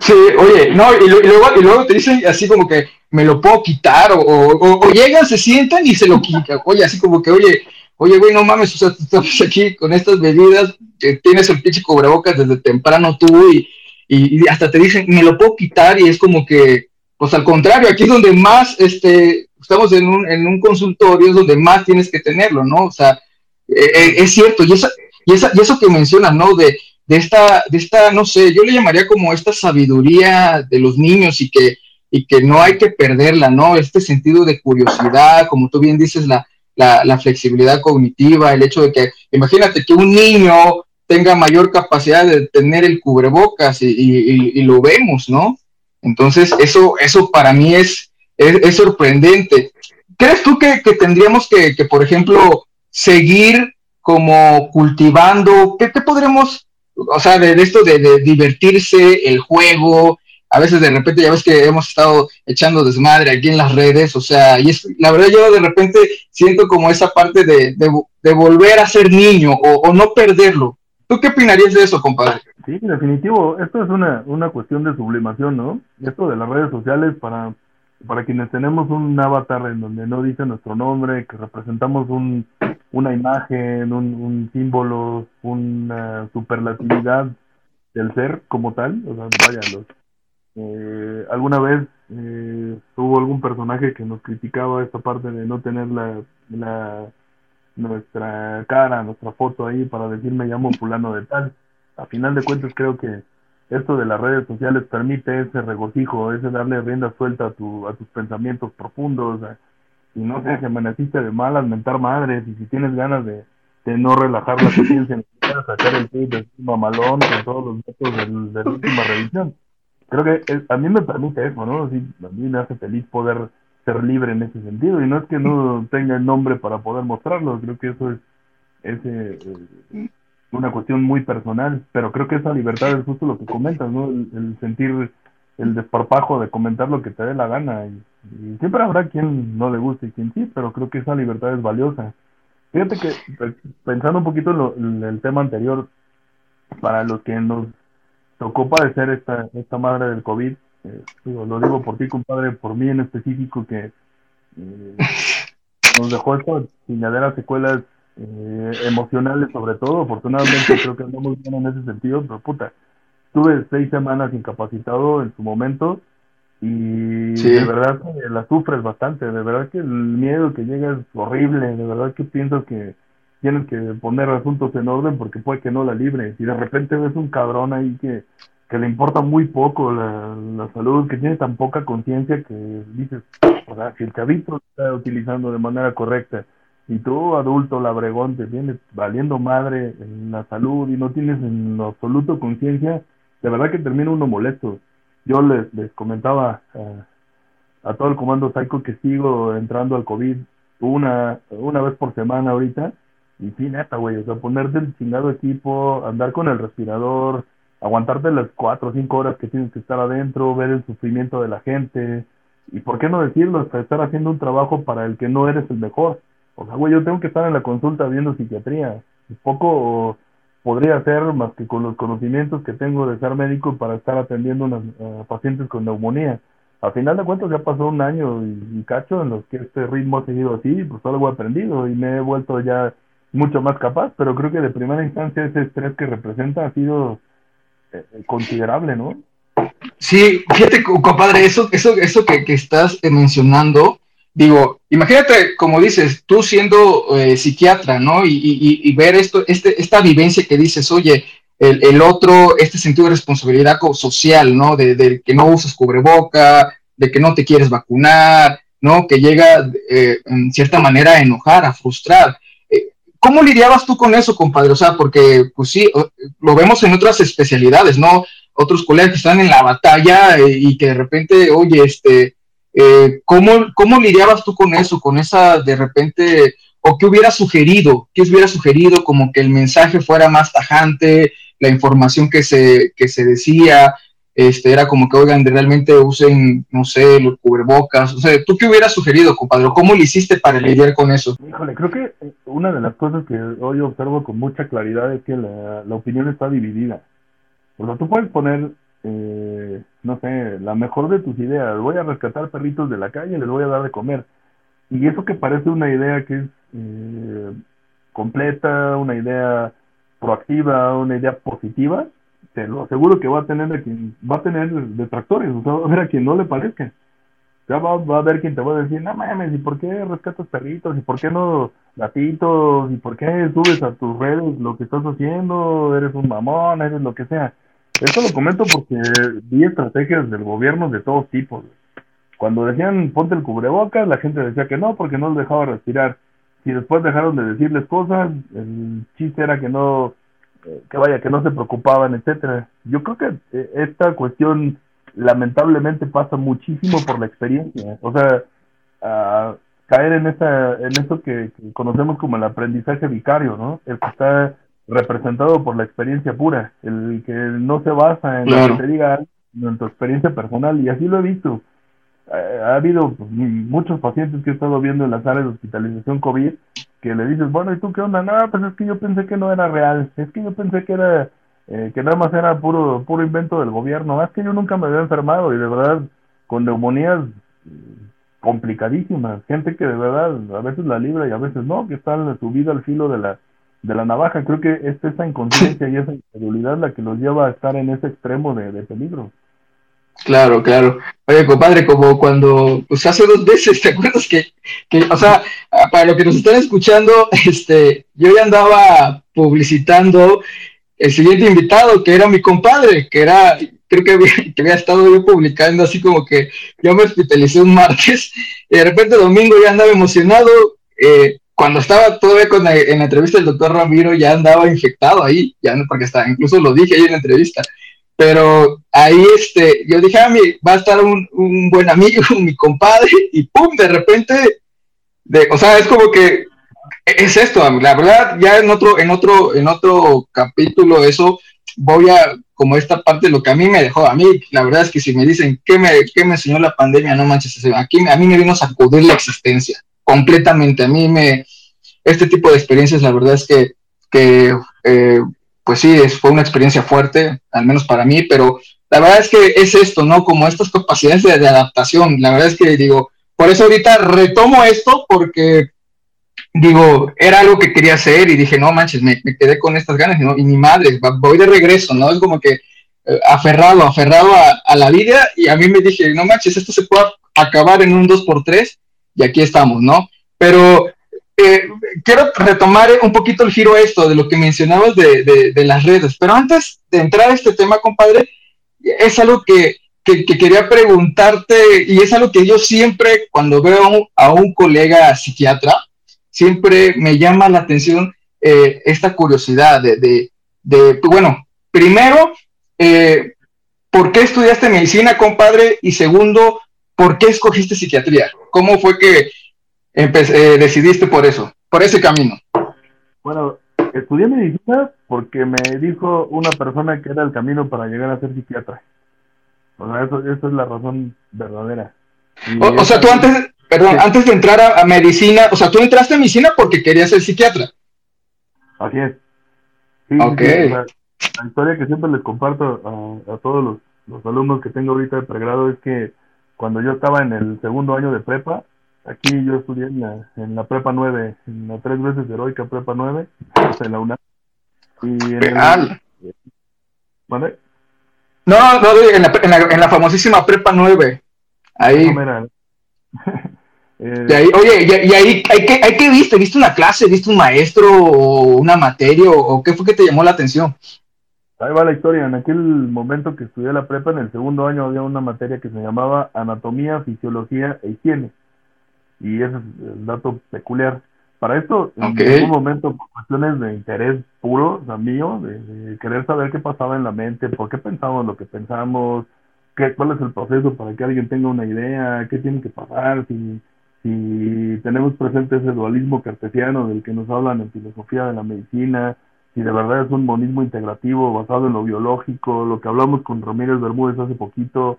Sí, oye, no, y, luego, y luego te dicen así como que me lo puedo quitar, o, o, llegan, se sientan y se lo quitan. Oye, así como que, oye, oye, güey, no mames, o sea, estamos aquí con estas bebidas, tienes el pinche cubrebocas desde temprano tú y, y, hasta te dicen, me lo puedo quitar y es como que, pues al contrario, aquí es donde más, este, estamos en un, en un consultorio, es donde más tienes que tenerlo, ¿no? O sea, eh, eh, es cierto, y, esa, y, esa, y eso que mencionas, ¿no? De, de esta, de esta, no sé, yo le llamaría como esta sabiduría de los niños y que, y que no hay que perderla, ¿no? Este sentido de curiosidad, como tú bien dices, la, la, flexibilidad cognitiva, el hecho de que, imagínate que un niño tenga mayor capacidad de tener el cubrebocas y, lo vemos, ¿no? Entonces, eso, eso para mí es, es, sorprendente. ¿crees tú que, tendríamos que, por ejemplo, seguir como cultivando? ¿Qué, qué podremos, o sea, de, esto de, divertirse, el juego? A veces de repente ya ves que hemos estado echando desmadre aquí en las redes, o sea, y es, la verdad yo de repente siento como esa parte de, volver a ser niño o, no perderlo. ¿Tú qué opinarías de eso, compadre? Sí, definitivo. Esto es una, una cuestión de sublimación, ¿no? Esto de las redes sociales para para quienes tenemos un avatar en donde no dice nuestro nombre, que representamos un, una imagen, un, símbolo, una superlatividad del ser como tal, o sea, vaya, eh, alguna vez eh, hubo algún personaje que nos criticaba esta parte de no tener la, la nuestra cara, nuestra foto ahí para decir me llamo fulano de tal. A final de cuentas creo que esto de las redes sociales permite ese regocijo, ese darle rienda suelta a, tu, a tus pensamientos profundos. Y no sé, si amaneciste de mal mentar madres y si tienes ganas de, de no relajar la conciencia, sacar el tweet de mamalón con todos los datos de la última revisión. Creo que a mí me permite eso, ¿no? Sí, a mí me hace feliz poder ser libre en ese sentido y no es que no tenga el nombre para poder mostrarlo, creo que eso es, ese eh, una cuestión muy personal, pero creo que esa libertad es justo lo que comentas, ¿no? El, sentir el desparpajo de comentar lo que te dé la gana. Y, siempre habrá quien no le guste y quien sí, pero creo que esa libertad es valiosa. Fíjate que pensando un poquito en, el tema anterior, para los que nos tocó padecer esta, esta madre del COVID, eh, lo digo por ti, compadre, por mí en específico, que eh, nos dejó estas secuelas eh, emocionales sobre todo. Afortunadamente creo que andamos bien en ese sentido, pero puta, tuve seis semanas incapacitado en su momento y de verdad que la sufres bastante, de verdad que el miedo que llega es horrible, de verdad que pienso que tienes que poner asuntos en orden porque puede que no la libres y de repente ves un cabrón ahí que, que le importa muy poco la, la salud, que tiene tan poca conciencia que dices, o sea, si el chavito está utilizando de manera correcta y tú, adulto labregón, te vienes valiendo madre en la salud y no tienes en absoluto conciencia, de verdad que termina uno molesto. Yo les, les comentaba a todo el comando psycho que sigo entrando al COVID una, una vez por semana ahorita, y sí, neta, güey, o sea, ponerte el chingado equipo, andar con el respirador, aguantarte las cuatro o cinco horas que tienes que estar adentro, ver el sufrimiento de la gente, y por qué no decirlo, hasta estar haciendo un trabajo para el que no eres el mejor o sea, güey, yo tengo que estar en la consulta viendo psiquiatría. Poco podría hacer más que con los conocimientos que tengo de ser médico para estar atendiendo a pacientes con neumonía. Al final de cuentas ya pasó un año y, cacho en los que este ritmo ha seguido así, pues algo he aprendido y me he vuelto ya mucho más capaz, pero creo que de primera instancia ese estrés que representa ha sido eh, considerable, ¿no? Sí, fíjate, compadre, eso, eso, eso que estás mencionando, digo, imagínate, como dices, tú siendo eh, psiquiatra, ¿no? Y, ver esto, este, esta vivencia que dices, oye, el, otro, este sentido de responsabilidad social, ¿no? De, que no usas cubreboca, de que no te quieres vacunar, ¿no? Que llega eh, en cierta manera a enojar, a frustrar. Eh, ¿Cómo lidiabas tú con eso, compadre? O sea, porque, pues sí, lo vemos en otras especialidades, ¿no? Otros colegas que están en la batalla y que de repente, oye, este, eh, ¿cómo, ¿Cómo lidiabas tú con eso, con esa de repente, o qué hubiera sugerido, qué hubiera sugerido como que el mensaje fuera más tajante, la información que se, que se decía, este, era como que, oigan, realmente usen, no sé, los cubrebocas, o sea, ¿tú qué hubieras sugerido, compadre? ¿Cómo lo hiciste para lidiar con eso? Híjole, creo que una de las cosas que hoy observo con mucha claridad es que la, la opinión está dividida. O sea, tú puedes poner eh, no sé, la mejor de tus ideas. Voy a rescatar perritos de la calle les voy a dar de comer. Y eso que parece una idea que es eh, completa, una idea proactiva, una idea positiva, te lo aseguro que va a tener va a tener detractores, va a haber a quien no le parezca. Ya va, va a haber quien te va a decir, no mames, ¿y por qué rescatas perritos? ¿Y por qué no gatitos? ¿Y por qué subes a tus redes lo que estás haciendo? Eres un mamón, eres lo que sea. Esto lo comento porque vi estrategias del gobierno de todos tipos. Cuando decían ponte el cubrebocas, la gente decía que no porque no lo dejaba respirar. Si después dejaron de decirles cosas, el chiste era que no, eh, que vaya, que no se preocupaban, etcétera. Yo creo que eh, esta cuestión lamentablemente pasa muchísimo por la experiencia. O sea, caer en esa en eso que, conocemos como el aprendizaje vicario, ¿no? El que está representado por la experiencia pura, el que no se basa en lo que te diga en tu experiencia personal y así lo he visto. ha habido pues, muchos pacientes que he estado viendo en las áreas de hospitalización COVID que le dices, bueno, ¿y tú qué onda? No, pues es que yo pensé que no era real, es que yo pensé que era eh, que nada más era puro puro invento del gobierno, es que yo nunca me había enfermado y de verdad con neumonías complicadísimas, gente que de verdad a veces la libra y a veces no, que está subida al filo de la, de la navaja. Creo que es esa inconsciencia y esa incredulidad la que los lleva a estar en ese extremo de, peligro. Claro, claro. Oye, compadre, como cuando, pues hace dos veces, ¿te acuerdas que, que, o sea, para lo que nos están escuchando, este, yo ya andaba publicitando el siguiente invitado, que era mi compadre, que era creo que había, estado yo publicando así como que yo me hospitalicé un martes y de repente domingo ya andaba emocionado. Eh, cuando estaba todavía con en la entrevista del doctor Ramiro ya andaba infectado ahí, ya porque estaba, incluso lo dije ahí en la entrevista. Pero ahí este, yo dije, a ah, mí va a estar un, un buen amigo, mi compadre, y pum, de repente, de, o sea, es como que es esto, la verdad, ya en otro, en otro, en otro capítulo, eso voy a, como esta parte, lo que a mí me dejó, a mí, la verdad es que si me dicen, ¿qué me, qué me enseñó la pandemia? No manches, aquí a mí me vino a sacudir la existencia, completamente. A mí me, este tipo de experiencias, la verdad es que, que eh, pues sí, fue una experiencia fuerte, al menos para mí, pero la verdad es que es esto, ¿no? Como estas capacidades de adaptación, la verdad es que digo, por eso ahorita retomo esto, porque digo, era algo que quería hacer y dije, no manches, me, quedé con estas ganas y, mi madre, voy de regreso, ¿no? Es como que eh, aferrado, aferrado a, la vida y a mí me dije, no manches, esto se puede acabar en un 2x3 y aquí estamos, ¿no? Pero eh, quiero retomar un poquito el giro a esto de lo que mencionabas de, las redes, pero antes de entrar a este tema, compadre, es algo que, quería preguntarte y es algo que yo siempre cuando veo a un colega psiquiatra, siempre me llama la atención eh, esta curiosidad de, de, bueno, primero, eh, ¿por qué estudiaste medicina, compadre? Y segundo, ¿por qué escogiste psiquiatría? ¿Cómo fue que eh, decidiste por eso, por ese camino? Bueno, estudié medicina porque me dijo una persona que era el camino para llegar a ser psiquiatra. O sea, eso, esa es la razón verdadera. o sea, tú antes, Perdón, antes de entrar a, medicina, o sea, tú entraste a medicina porque querías ser psiquiatra. Así es. ok. la historia que siempre les comparto a, todos los, alumnos que tengo ahorita de pregrado es que cuando yo estaba en el segundo año de prepa, aquí yo estudié en la, en la prepa 9, en la tres veces heroica prepa 9, en la UNAM. Y en ¿Vale? No, no, en la, en la, en la famosísima prepa 9. Ahí. Eh, y ahí, oye, y, ahí, ¿hay que, hay que viste? ¿Viste una clase? ¿Viste un maestro o una materia? ¿O qué fue que te llamó la atención? Ahí va la historia. En aquel momento que estudié la prepa, en el segundo año había una materia que se llamaba Anatomía, Fisiología e Higiene. Y ese es el dato peculiar. Para esto, en algún momento, por cuestiones de interés puro, o mío, de, querer saber qué pasaba en la mente, por qué pensamos lo que pensamos, qué, cuál es el proceso para que alguien tenga una idea, qué tiene que pasar, si si tenemos presente ese dualismo cartesiano del que nos hablan en filosofía de la medicina, si de verdad es un monismo integrativo basado en lo biológico, lo que hablamos con Ramírez Bermúdez hace poquito,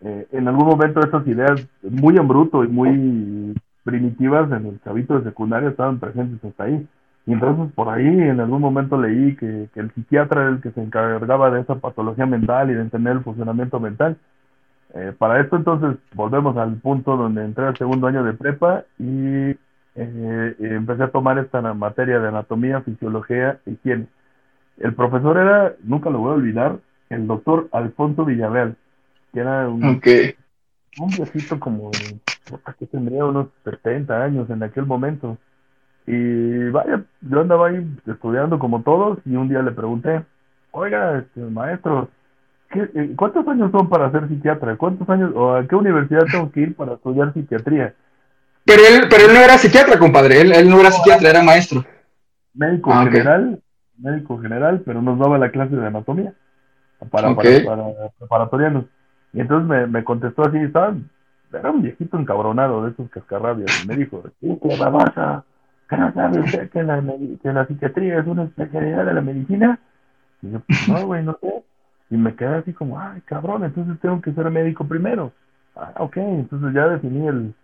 eh, en algún momento esas ideas muy en bruto y muy primitivas en el chavito de secundaria estaban presentes hasta ahí. Y entonces por ahí en algún momento leí que, que el psiquiatra era el que se encargaba de esa patología mental y de entender el funcionamiento mental. Eh, para esto entonces volvemos al punto donde entré al segundo año de prepa y eh, empecé a tomar esta materia de anatomía, fisiología y higiene. El profesor era, nunca lo voy a olvidar, el doctor Alfonso Villarreal, que era un, un viejito como, que tendría unos 70 años en aquel momento. Y vaya, yo andaba ahí estudiando como todos y un día le pregunté, oiga, este, maestro, eh, ¿cuántos años son para ser psiquiatra? ¿Cuántos años o a qué universidad tengo que ir para estudiar psiquiatría? Pero él, pero él no era psiquiatra, compadre, él, no era psiquiatra, era maestro. Médico ah, general, médico general, pero nos daba la clase de anatomía para, para, para, preparatorianos. Y entonces me, me contestó así, estaban era un viejito encabronado de esos cascarrabias, y me dijo, ¿qué babosa? ¿Que no sabe que la, que la psiquiatría es una especialidad de la medicina? Y yo, pues no, güey, no sé. Y me quedé así como, ay, cabrón, entonces tengo que ser médico primero. Ah, ok, entonces ya definí el,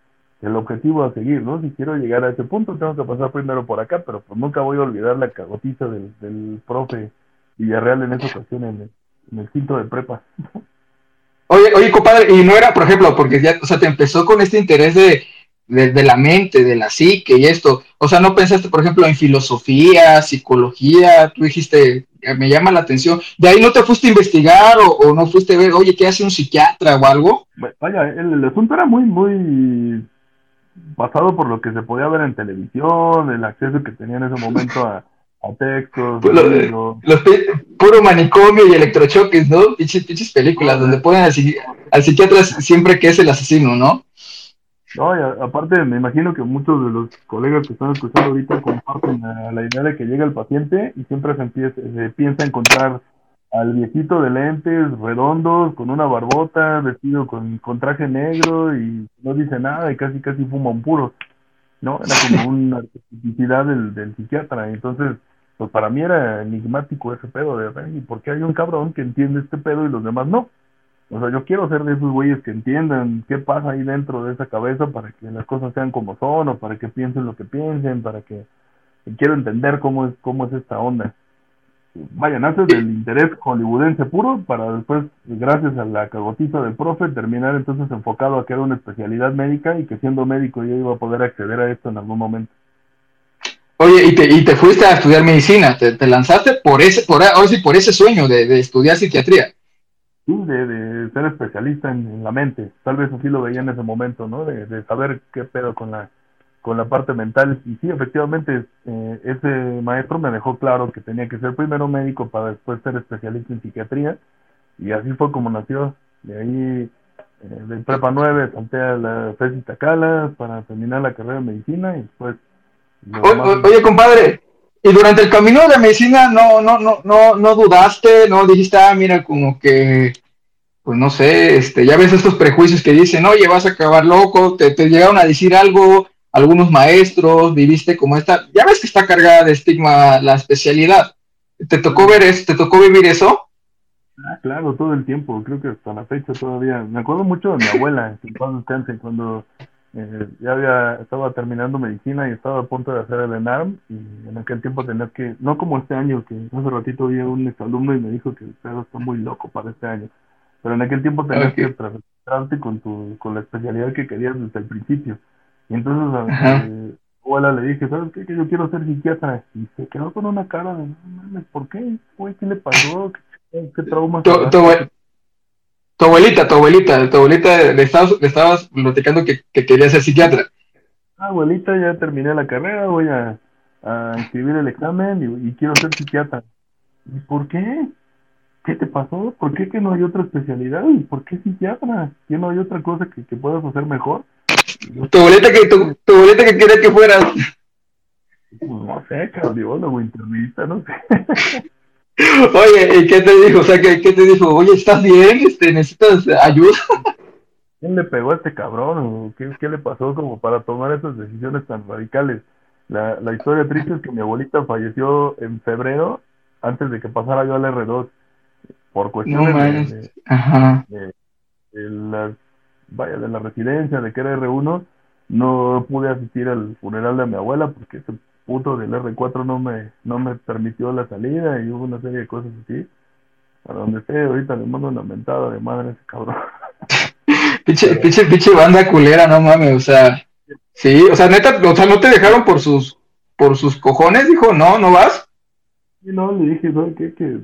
el objetivo a seguir, ¿no? Si quiero llegar a ese punto, tengo que pasar primero por acá, pero pues nunca voy a olvidar la cagotiza del, del profe Villarreal en esa ocasión en el, en el quinto de prepa. Oye, oye, compadre, y no era, por ejemplo, porque ya, o sea, te empezó con este interés de, de, la mente, de la psique y esto. O sea, no pensaste, por ejemplo, en filosofía, psicología, tú dijiste, me llama la atención. ¿De ahí no te fuiste a investigar o, no fuiste a ver, oye, qué hace un psiquiatra o algo? Vaya, el, asunto era muy, muy basado por lo que se podía ver en televisión, el acceso que tenía en ese momento a, textos. Pues los, puro manicomio y electrochoques, ¿no? Pinches, películas donde ponen al, al psiquiatra siempre que es el asesino, ¿no? No, y aparte me imagino que muchos de los colegas que están escuchando ahorita comparten la, idea de que llega el paciente y siempre se, empieza, se piensa encontrar al viejito de lentes redondos, con una barbota, vestido con, con traje negro y no dice nada y casi casi fuma un puro. ¿no? Era como una artificialidad del, del psiquiatra. Entonces, pues para mí era enigmático ese pedo de, ¿y por qué hay un cabrón que entiende este pedo y los demás no? O sea, yo quiero ser de esos güeyes que entiendan qué pasa ahí dentro de esa cabeza para que las cosas sean como son o para que piensen lo que piensen, para que quiero entender cómo es cómo es esta onda. Vayan, antes del interés hollywoodense puro, para después, gracias a la cagotiza del profe, terminar entonces enfocado a que era una especialidad médica y que siendo médico yo iba a poder acceder a esto en algún momento. Oye, y te, y te fuiste a estudiar medicina, te, lanzaste por ese, por, ahora sí, por ese sueño de, de estudiar psiquiatría sí, de, ser especialista en, la mente. Tal vez así lo veía en ese momento, ¿no? De, saber qué pedo con la con la parte mental. Y sí, efectivamente, eh, ese maestro me dejó claro que tenía que ser primero médico para después ser especialista en psiquiatría. Y así fue como nació. De ahí, eh, de prepa 9, salté a la FES Tacalas para terminar la carrera de medicina y después... oye, compadre, y durante el camino de medicina no, no, no, no, no dudaste, no dijiste, ah, mira, como que, pues no sé, este, ya ves estos prejuicios que dicen, oye, vas a acabar loco, te, te llegaron a decir algo, algunos maestros, viviste como esta, ya ves que está cargada de estigma la especialidad. ¿Te tocó ver eso? ¿Te tocó vivir eso? Ah, claro, todo el tiempo, creo que hasta la fecha todavía. Me acuerdo mucho de mi abuela, cuando, cuando eh, ya había, estaba terminando medicina y estaba a punto de hacer el ENARM y en aquel tiempo tenías que, no como este año, que hace ratito vi a un exalumno y me dijo que el pedo está muy loco para este año, pero en aquel tiempo tenías que presentarte con tu, con la especialidad que querías desde el principio. Y entonces a mi abuela le dije, ¿sabes qué? Que yo quiero ser psiquiatra. Y se quedó con una cara de, ¿por qué? ¿Qué le pasó? ¿Qué, qué trauma? tu abuelita, tu abuelita, tu abuelita le estabas, le estabas platicando que, que quería ser psiquiatra. Ah, abuelita, ya terminé la carrera, voy a, a inscribir el examen y, quiero ser psiquiatra. ¿Y por qué? ¿Qué te pasó? ¿Por qué que no hay otra especialidad? ¿Y por qué psiquiatra? ¿Qué no hay otra cosa que, que puedas hacer mejor? Tu abuelita que, tu, tu abuelita que quería que fueras. No sé, cardiólogo, internista, no sé. Oye, ¿y qué te dijo? O sea, ¿qué, qué te dijo? Oye, ¿estás bien? Este, ¿Necesitas ayuda? ¿Quién le pegó a este cabrón? ¿Qué, ¿Qué, le pasó como para tomar esas decisiones tan radicales? La, la historia triste es que mi abuelita falleció en febrero antes de que pasara yo al R2 por cuestiones de, de, de, las, vaya, de la residencia, de que era R1, no pude asistir al funeral de mi abuela porque ese puto del R4 no me, no me permitió la salida y hubo una serie de cosas así. A donde esté, ahorita le mando una mentada de madre a ese cabrón. pinche, pinche, pinche banda culera, no mames, o sea, sí, o sea, neta, o sea, no te dejaron por sus, por sus cojones, dijo, no, no vas. Sí, no, le dije, ¿sabes qué? Que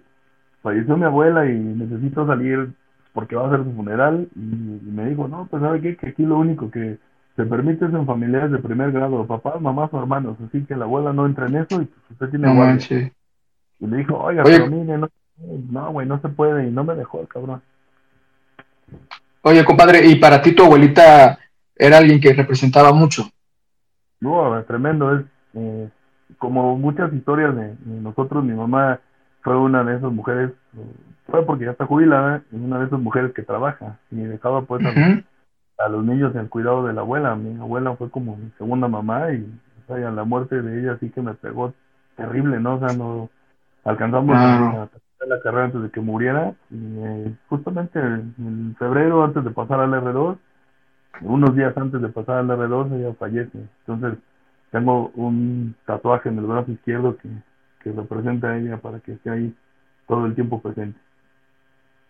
falleció mi abuela y necesito salir porque va a ser su funeral y, me dijo, no, pues ¿sabe qué? Que aquí lo único que se permite en familiares de primer grado, papás, mamás o hermanos, así que la abuela no entra en eso y pues usted tiene no Y le dijo, oiga, pero mire, no, no, güey, no se puede, y no me dejó cabrón. Oye, compadre, ¿y para ti tu abuelita era alguien que representaba mucho? No, tremendo, es eh, como muchas historias de, nosotros, mi mamá fue una de esas mujeres, fue porque ya está jubilada, es una de esas mujeres que trabaja y dejaba pues a los niños en el cuidado de la abuela. Mi abuela fue como mi segunda mamá y o sea, la muerte de ella sí que me pegó terrible, ¿no? O sea, no alcanzamos a, a la carrera antes de que muriera. Y eh, justamente en febrero antes de pasar al R2 unos días antes de pasar al R2 ella fallece. Entonces tengo un tatuaje en el brazo izquierdo que, que representa a ella para que esté ahí todo el tiempo presente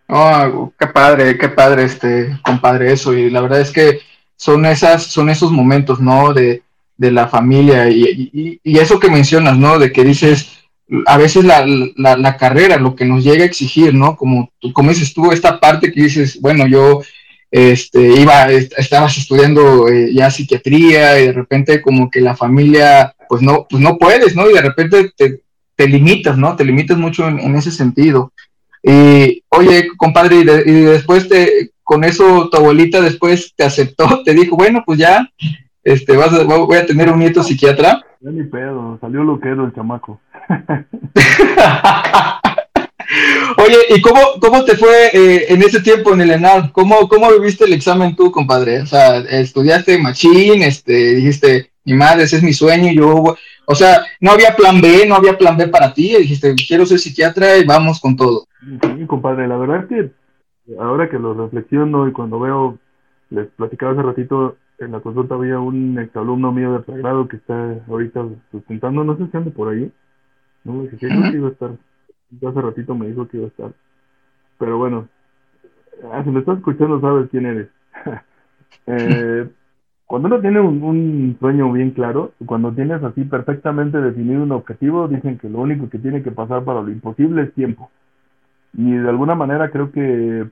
Oh, qué padre, qué padre, este, compadre, eso. Y la verdad es que son esas, son esos momentos, ¿no? De, de la familia y, y, eso que mencionas, ¿no? De que dices, a veces la, la, carrera, lo que nos llega a exigir, ¿no? Como, como dices tú, esta parte que dices, bueno, yo este, iba, estabas estudiando eh, ya psiquiatría y de repente como que la familia, pues no, pues no puedes, ¿no? Y de repente te, te limitas, ¿no? Te limitas mucho en ese sentido. Y, oye, compadre, y, y, después te, con eso tu abuelita después te aceptó, te dijo, bueno, pues ya, este, vas a, voy a tener un nieto psiquiatra. Ya ni pedo, salió lo que era el chamaco. Oye, ¿y cómo, cómo te fue eh, en ese tiempo en el ENAR? ¿Cómo, ¿Cómo viviste el examen tú, compadre? O sea, estudiaste machín, este, dijiste, mi madre, ese es mi sueño, yo, o sea, no había plan B, no había plan B para ti, dijiste, quiero ser psiquiatra y vamos con todo. Sí, compadre, la verdad es que ahora que lo reflexiono y cuando veo, les platicaba hace ratito, en la consulta había un exalumno mío de pregrado que está ahorita sustentando, no sé si anda por ahí, no me dije, uh que iba a estar, hace ratito me dijo que iba a estar, pero bueno, ah, si me estás escuchando sabes quién eres. eh, cuando uno tiene un, sueño bien claro, cuando tienes así perfectamente definido un objetivo, dicen que lo único que tiene que pasar para lo imposible es tiempo. Y de alguna manera creo que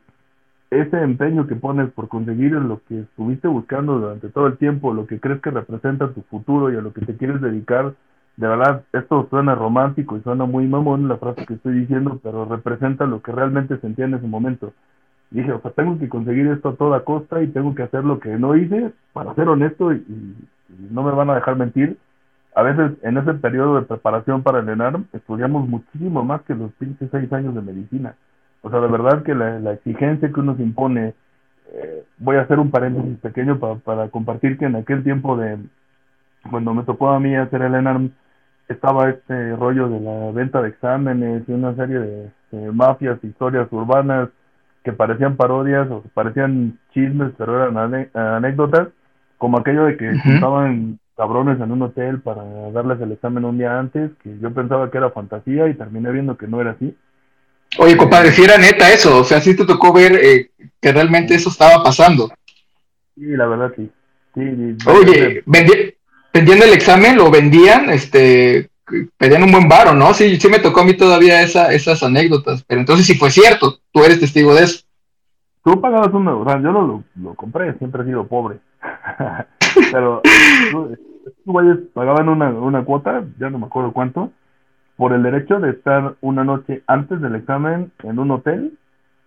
ese empeño que pones por conseguir lo que estuviste buscando durante todo el tiempo, lo que crees que representa tu futuro y a lo que te quieres dedicar, de verdad, esto suena romántico y suena muy mamón la frase que estoy diciendo, pero representa lo que realmente sentía en ese momento. Dije, o sea, tengo que conseguir esto a toda costa y tengo que hacer lo que no hice, para ser honesto, y, no me van a dejar mentir. A veces en ese periodo de preparación para el ENARM estudiamos muchísimo más que los 15, seis años de medicina. O sea, de verdad que la, exigencia que uno se impone, eh, voy a hacer un paréntesis pequeño para, para compartir que en aquel tiempo de, cuando me tocó a mí hacer el ENARM, estaba este rollo de la venta de exámenes y una serie de mafias, historias urbanas que parecían parodias o parecían chismes, pero eran anécdotas, como aquello de que uh -huh. estaban cabrones en un hotel para darles el examen un día antes, que yo pensaba que era fantasía y terminé viendo que no era así. Oye, compadre, si era neta eso, o sea, sí te tocó ver eh, que realmente eso estaba pasando. Sí, la verdad sí. sí, sí Oye, vendí, vendían el examen, lo vendían, este, pedían un buen varo, ¿no? Sí, sí me tocó a mí todavía esa, esas anécdotas, pero entonces si fue cierto, tú eres testigo de eso. Tú pagabas un o sea, yo lo, lo, compré, siempre he sido pobre. pero estos güeyes pagaban una, una cuota, ya no me acuerdo cuánto, por el derecho de estar una noche antes del examen en un hotel,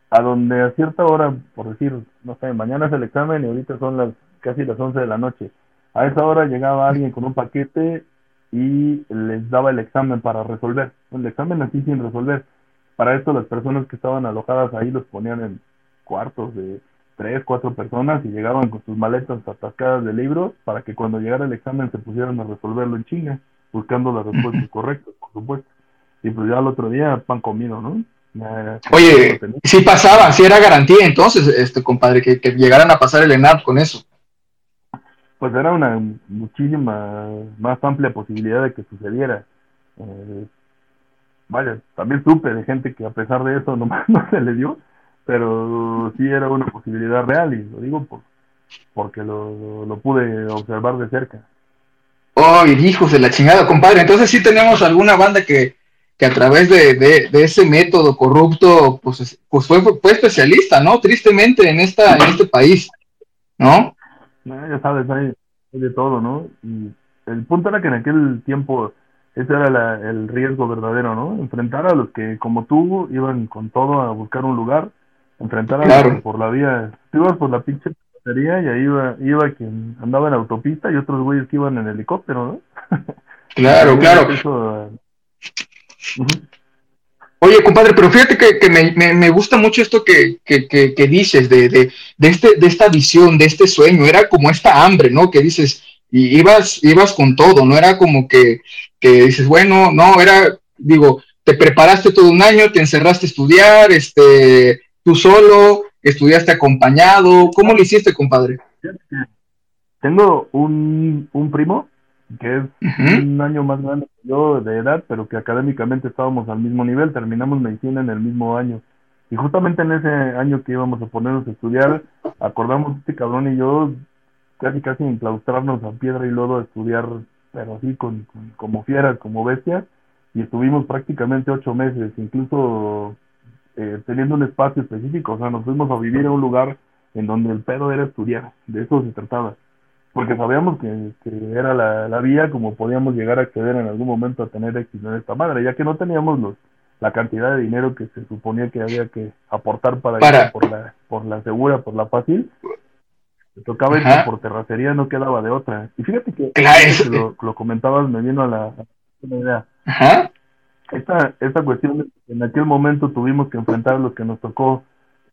a donde a cierta hora, por decir, no sé, mañana es el examen y ahorita son las casi las 11 de la noche. A esa hora llegaba alguien con un paquete y les daba el examen para resolver. El examen así sin resolver. Para esto las personas que estaban alojadas ahí los ponían en cuartos de tres, cuatro personas y llegaban con sus maletas atascadas de libros para que cuando llegara el examen se pusieran a resolverlo en chinga, buscando las respuestas correctas, por supuesto. Y pues ya el otro día pan comido, ¿no? Oye, si sí pasaba, si sí era garantía entonces, este compadre, que, que llegaran a pasar el ENAP con eso pues era una muchísima más amplia posibilidad de que sucediera. Eh, vaya, también supe de gente que a pesar de eso nomás no se le dio, pero sí era una posibilidad real y lo digo por, porque lo, lo pude observar de cerca. Oh, hijos de la chingada, compadre. Entonces sí tenemos alguna banda que, que a través de, de, de, ese método corrupto, pues, pues fue, fue especialista, ¿no? Tristemente en esta, en este país, ¿no? Ya sabes, hay, hay, de todo, ¿no? Y el punto era que en aquel tiempo ese era la, el riesgo verdadero, ¿no? Enfrentar a los que, como tú, iban con todo a buscar un lugar, enfrentar a claro. los que por la vía, tú ibas por la pinche batería y ahí iba, iba quien andaba en autopista y otros güeyes que iban en helicóptero, ¿no? Claro, claro. Eso, uh -huh. Oye, compadre, pero fíjate que, me, gusta mucho esto que, dices de, de, este, de esta visión, de este sueño. Era como esta hambre, ¿no? Que dices, y ibas, ibas con todo, no era como que, dices, bueno, no, era, digo, te preparaste todo un año, te encerraste a estudiar, este, tú solo, estudiaste acompañado. ¿Cómo lo hiciste, compadre? Tengo un primo que es un año más grande que yo de edad, pero que académicamente estábamos al mismo nivel, terminamos medicina en el mismo año. Y justamente en ese año que íbamos a ponernos a estudiar, acordamos este cabrón y yo casi casi enclaustrarnos a piedra y lodo a estudiar, pero así con, como fieras, como bestias, y estuvimos prácticamente ocho meses, incluso eh, teniendo un espacio específico, o sea, nos fuimos a vivir en un lugar en donde el pedo era estudiar, de eso se trataba porque sabíamos que, era la, vía como podíamos llegar a acceder en algún momento a tener éxito en esta madre, ya que no teníamos los, la cantidad de dinero que se suponía que había que aportar para, ir por la, por la segura, por la fácil. Se tocaba ir por terracería, no quedaba de otra. Y fíjate que, lo, lo, comentabas, me vino a la, idea. Esta, esta cuestión, en aquel momento tuvimos que enfrentar lo que nos tocó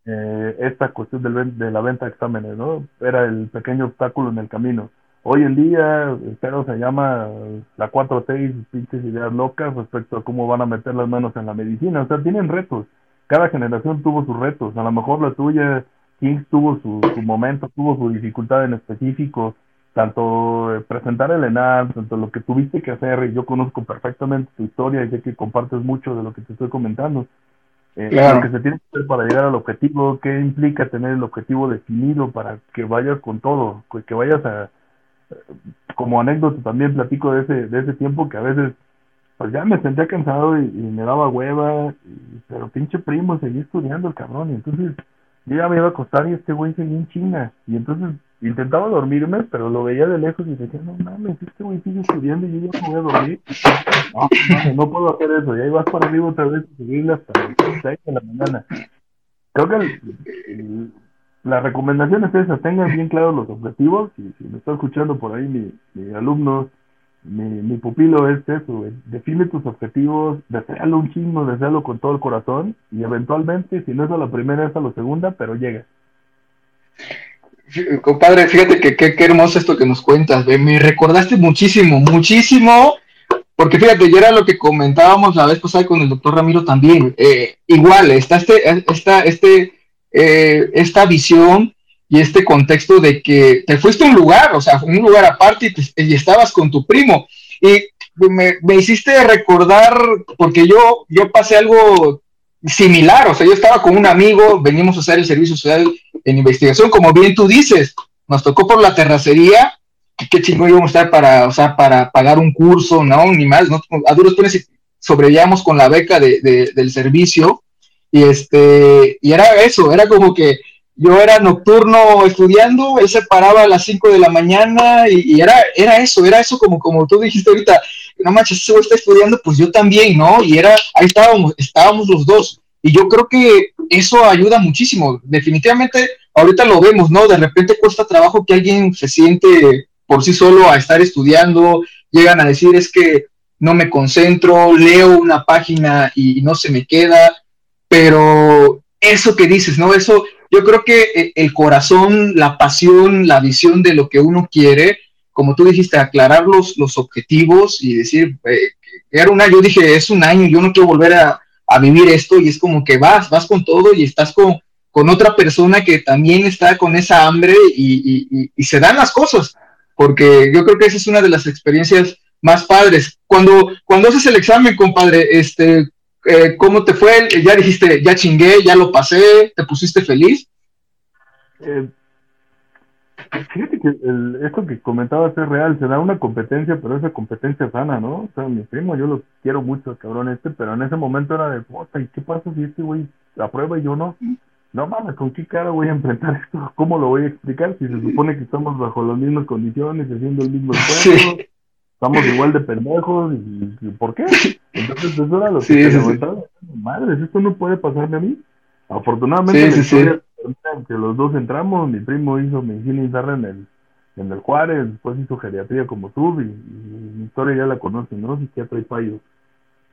eh, esta cuestión del, de la venta de exámenes, ¿no? Era el pequeño obstáculo en el camino. Hoy en día, pero se llama la 4T pinches ideas locas respecto a cómo van a meter las manos en la medicina. O sea, tienen retos. Cada generación tuvo sus retos. A lo mejor la tuya, Kings, tuvo su, momento, tuvo su dificultad en específico. Tanto eh, presentar el ENAL, tanto lo que tuviste que hacer, y yo conozco perfectamente tu historia y sé que compartes mucho de lo que te estoy comentando. Eh, lo que se tiene que hacer para llegar al objetivo, qué implica tener el objetivo definido para que vayas con todo, que vayas a, como anécdota también platico de ese, de ese tiempo que a veces, pues ya me sentía cansado y, me daba hueva, pero pinche primo, seguí estudiando el cabrón, y entonces yo ya me iba a acostar y este güey seguía en China, y entonces intentaba dormirme, pero lo veía de lejos y decía, no mames, este güey sigue estudiando y yo ya me voy a dormir. No, no, puedo hacer eso, y ahí vas para arriba otra vez y seguirle hasta las 6 de la mañana. Creo que la recomendación es esa, tengan bien claros los objetivos, y si me está escuchando por ahí mi, mi alumno, mi, pupilo es eso, define tus objetivos, desealo un chingo, desealo con todo el corazón, y eventualmente, si no es a la primera, es a la segunda, pero llega. Compadre, fíjate que qué hermoso esto que nos cuentas, me recordaste muchísimo, muchísimo, porque fíjate, ya era lo que comentábamos la vez pasada con el doctor Ramiro también, eh, igual, está este, esta, este, eh, esta visión y este contexto de que te fuiste a un lugar, o sea, un lugar aparte y, estabas con tu primo, y me, me, hiciste recordar, porque yo, yo pasé algo similar, o sea, yo estaba con un amigo, venimos a hacer el servicio social en investigación, como bien tú dices, nos tocó por la terracería, qué chingón íbamos a estar para, o sea, para pagar un curso, no, ni más, ¿no? a duros penes sobrevivamos con la beca de, del servicio, y este, y era eso, era como que yo era nocturno estudiando, él se paraba a las 5 de la mañana, y, era, era eso, era eso como, como tú dijiste ahorita, no manches, ese está estudiando, pues yo también, ¿no? Y era, ahí estábamos, estábamos los dos. Y yo creo que eso ayuda muchísimo. Definitivamente, ahorita lo vemos, ¿no? De repente cuesta trabajo que alguien se siente por sí solo a estar estudiando, llegan a decir es que no me concentro, leo una página y no se me queda, pero eso que dices, ¿no? Eso, yo creo que eh, el corazón, la pasión, la visión de lo que uno quiere, como tú dijiste, aclarar los, los objetivos y decir, eh, era una, yo dije, es un año, yo no quiero volver a, a vivir esto y es como que vas, vas con todo y estás con, con otra persona que también está con esa hambre y, se dan las cosas, porque yo creo que esa es una de las experiencias más padres. Cuando, cuando haces el examen, compadre, este, eh, ¿cómo te fue? Ya dijiste, ya chingué, ya lo pasé, ¿te pusiste feliz? Eh, Fíjate que el, esto que comentabas es real, se da una competencia, pero esa competencia sana, ¿no? O sea, mi primo, yo lo quiero mucho, cabrón, este, pero en ese momento era de, puta, ¿y qué pasa si este güey aprueba y yo no? No mames, ¿con qué cara voy a enfrentar esto? ¿Cómo lo voy a explicar si se supone que estamos bajo las mismas condiciones, haciendo el mismo esfuerzo? Estamos igual de pendejos, y, ¿por qué? Entonces, eso era lo que sí, sí, Madres, esto no puede pasarme a mí. Afortunadamente, sí, que los dos entramos, mi primo hizo medicina interna en el, en el Juárez, después hizo geriatría como tú, y, mi historia ya la conocen, ¿no? Psiquiatra y payo.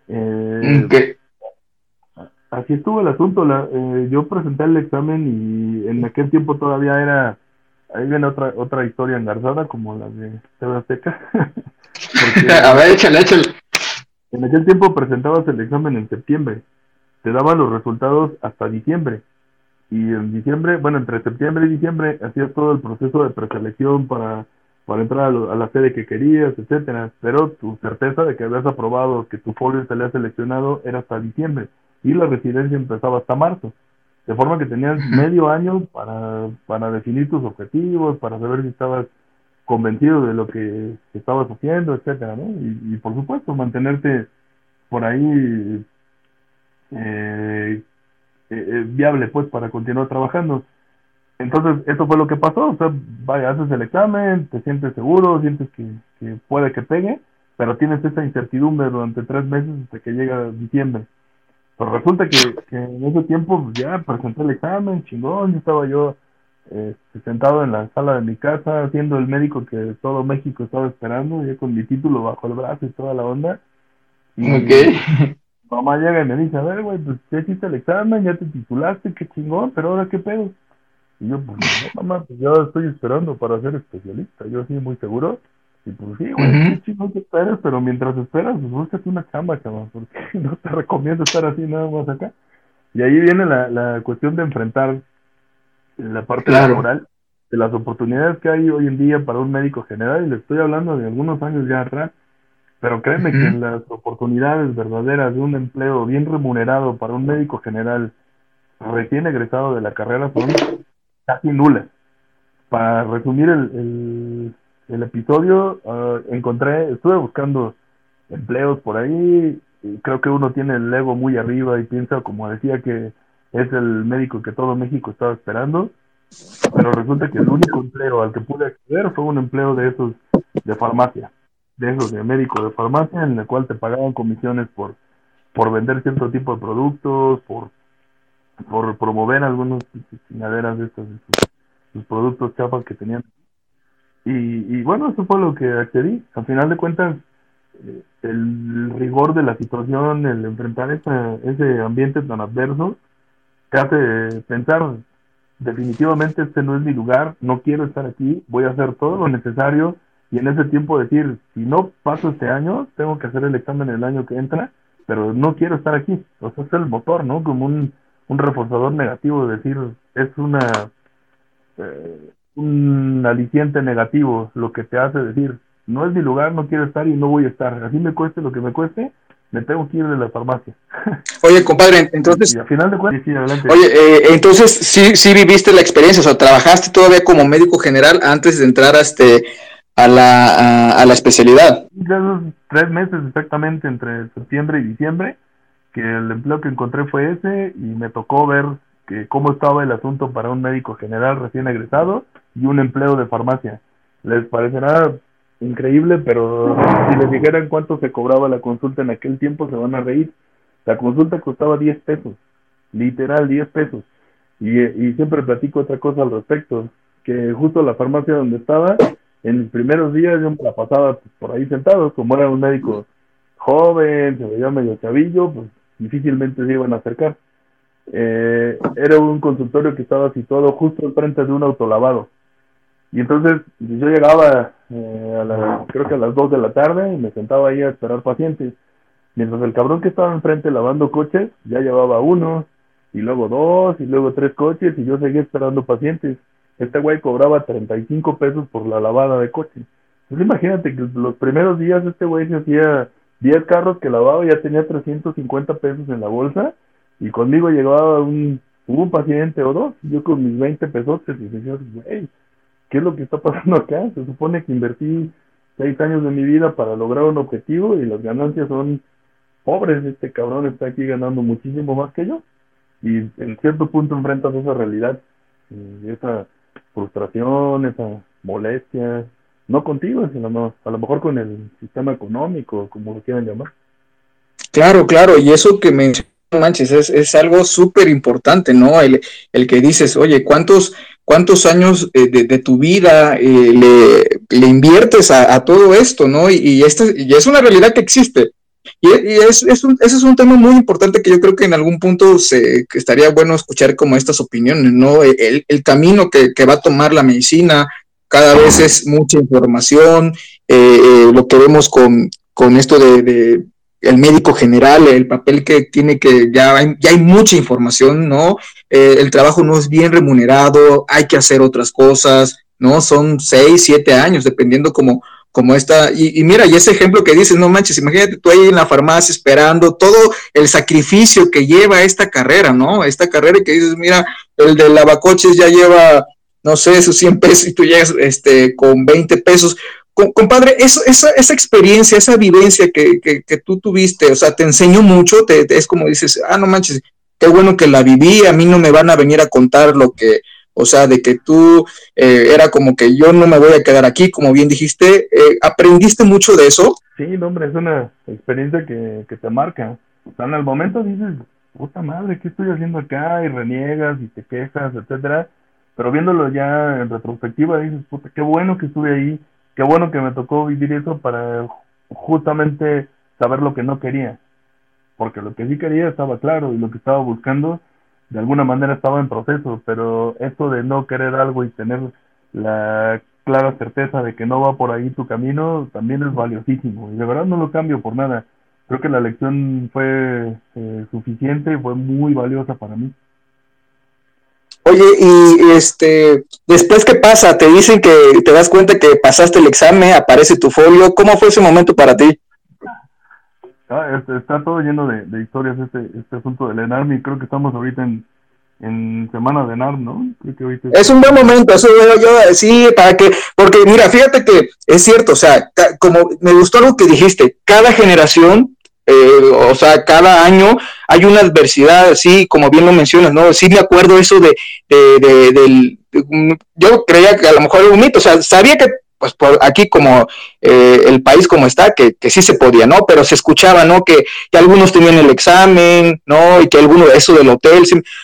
Eh, así estuvo el asunto. La, eh, yo presenté el examen y en aquel tiempo todavía era. Ahí viene otra otra historia engarzada como la de TV Azteca. a ver, échale, échale. En aquel tiempo presentabas el examen en septiembre. Te daban los resultados hasta diciembre. Y en diciembre, bueno, entre septiembre y diciembre hacías todo el proceso de preselección para, para entrar a, la sede que querías, etcétera. Pero tu certeza de que habías aprobado, que tu folio se le ha seleccionado, era hasta diciembre. Y la residencia empezaba hasta marzo. De forma que tenías medio año para, para definir tus objetivos, para saber si estabas convencido de lo que estabas haciendo, etcétera, ¿no? Y, por supuesto, mantenerte por ahí eh, eh, eh, viable, pues, para continuar trabajando. Entonces, eso fue lo que pasó. O sea, vaya, haces el examen, te sientes seguro, sientes que, que puede que pegue, pero tienes esa incertidumbre durante tres meses hasta que llega diciembre. Pero resulta que, en ese tiempo pues, ya presenté el examen, chingón, estaba yo este, sentado en la sala de mi casa, haciendo el médico que todo México estaba esperando, ya con mi título bajo el brazo y toda la onda. Mamá llega y me dice, a ver, güey, pues ya hiciste el examen, ya te titulaste, qué chingón, pero ahora qué pedo. Y yo, pues, no, mamá, pues yo estoy esperando para ser especialista, yo sí, muy seguro. Y pues sí, güey, qué chingón que esperes, pero mientras esperas, pues búscate una chamba, cabrón, porque no te recomiendo estar así nada más acá. Y ahí viene la, la cuestión de enfrentar la parte laboral, de las oportunidades que hay hoy en día para un médico general, y le estoy hablando de algunos años ya atrás, pero créeme que las oportunidades verdaderas de un empleo bien remunerado para un médico general recién egresado de la carrera son casi nulas. Para resumir el, el, episodio, ah, encontré, estuve buscando empleos por ahí, y creo que uno tiene el ego muy arriba y piensa, como decía, que es el médico que todo México estaba esperando, pero resulta que el único empleo al que pude acceder fue un empleo de esos de farmacia, de esos de médico de farmacia, en el cual te pagaban comisiones por, por vender cierto tipo de productos, por, por promover algunas chingaderas de estos, sus, productos chapas que tenían. Y, bueno, eso fue lo que accedí. Al final de cuentas, eh, el rigor de la situación, el enfrentar ese ambiente tan adverso, te hace pensar, definitivamente este no es mi lugar, no quiero estar aquí, voy a hacer todo lo necesario y en ese tiempo decir, si no paso este año, tengo que hacer el examen el año que entra, pero no quiero estar aquí. O sea, es el motor, ¿no? Como un, un reforzador negativo, decir, es una... Eh, un aliciente negativo lo que te hace decir, no es mi lugar, no quiero estar y no voy a estar. Así me cueste lo que me cueste, me tengo que ir de la farmacia. Oye, compadre, entonces... al final de cuentas, sí, adelante. Oye, eh, entonces sí, sí viviste la experiencia, o sea, trabajaste todavía como médico general antes de entrar a, este, a, la, a, la especialidad. Esos tres meses exactamente, entre septiembre y diciembre, que el empleo que encontré fue ese y me tocó ver que cómo estaba el asunto para un médico general recién egresado y un empleo de farmacia. Les parecerá increíble, pero si les dijeran cuánto se cobraba la consulta en aquel tiempo, se van a reír. La consulta costaba 10 pesos, literal 10 pesos. Y, y siempre platico otra cosa al respecto, que justo la farmacia donde estaba, en los primeros días yo la pasaba por ahí sentado, como era un médico joven, se veía medio chavillo, pues difícilmente se iban a acercar. Eh, era un consultorio que estaba situado justo enfrente de un autolavado. Y entonces yo llegaba eh, a la, creo que a las 2 de la tarde y me sentaba ahí a esperar pacientes. Mientras el cabrón que estaba enfrente lavando coches ya llevaba uno, y luego dos, y luego tres coches, y yo seguía esperando pacientes. Este güey cobraba 35 pesos por la lavada de coches. Pues imagínate que los primeros días este güey se hacía 10 carros que lavaba y ya tenía 350 pesos en la bolsa, y conmigo llegaba un, un paciente o dos, yo con mis 20 pesos, y decía, güey, ¿qué es lo que está pasando acá? Se supone que invertí seis años de mi vida para lograr un objetivo y las ganancias son pobres. Este cabrón está aquí ganando muchísimo más que yo. Y en cierto punto enfrentas esa realidad, eh, esa frustración, esa molestia, no contigo, sino a lo mejor con el sistema económico, como lo quieran llamar. Claro, claro, y eso que mencionas, manches, es, es algo súper importante, ¿no? El, el que dices, oye, ¿cuántos cuántos años eh, de, tu vida eh, le, inviertes a, todo esto, ¿no? Y, y, y es una realidad que existe. Y, es, es un, ese es un tema muy importante que yo creo que en algún punto se, estaría bueno escuchar como estas opiniones, ¿no? El, el camino que, que, va a tomar la medicina, cada vez es mucha información, eh, eh, lo que vemos con, con esto de, de, el médico general, el papel que tiene que, ya hay, ya hay mucha información, ¿no? Eh, el trabajo no es bien remunerado, hay que hacer otras cosas, ¿no? Son seis, siete años, dependiendo como como esta, y, mira, y ese ejemplo que dices, no manches, imagínate tú ahí en la farmacia esperando todo el sacrificio que lleva esta carrera, ¿no? Esta carrera y que dices, mira, el de lavacoches ya lleva, no sé, sus 100 pesos y tú llegas este, con 20 pesos. compadre, eso, esa, esa experiencia, esa vivencia que, que, que, tú tuviste, o sea, te enseñó mucho, te, es como dices, ah, no manches, qué bueno que la viví, a mí no me van a venir a contar lo que, o sea, de que tú eh, era como que yo no me voy a quedar aquí, como bien dijiste, eh, ¿aprendiste mucho de eso? Sí, no, hombre, es una experiencia que, que te marca. O sea, en el momento dices, puta madre, ¿qué estoy haciendo acá? Y reniegas y te quejas, etcétera. Pero viéndolo ya en retrospectiva, dices, puta, qué bueno que estuve ahí, qué bueno que me tocó vivir eso para justamente saber lo que no quería. Porque lo que sí quería estaba claro y lo que estaba buscando de alguna manera estaba en proceso, pero esto de no querer algo y tener la clara certeza de que no va por ahí tu camino también es valiosísimo y de verdad no lo cambio por nada. Creo que la lección fue eh, suficiente y fue muy valiosa para mí. Oye, y este, después qué pasa, te dicen que te das cuenta que pasaste el examen, aparece tu folio, ¿cómo fue ese momento para ti? Ah, este, está todo lleno de, historias este, este asunto del ENARM y creo que estamos ahorita en, en semana de ENARM, ¿no? es un buen momento, eso yo, yo sí, para que, porque mira, fíjate que es cierto, o sea, como me gustó lo que dijiste, cada generación, eh, o sea, cada año hay una adversidad, sí, como bien lo mencionas, ¿no? Sí me acuerdo eso de, de, de del, yo creía que a lo mejor era un mito, o sea, sabía que pues por aquí como eh, el país como está, que, que, sí se podía, ¿no? Pero se escuchaba, ¿no? Que, que, algunos tenían el examen, ¿no? Y que algunos, eso del hotel,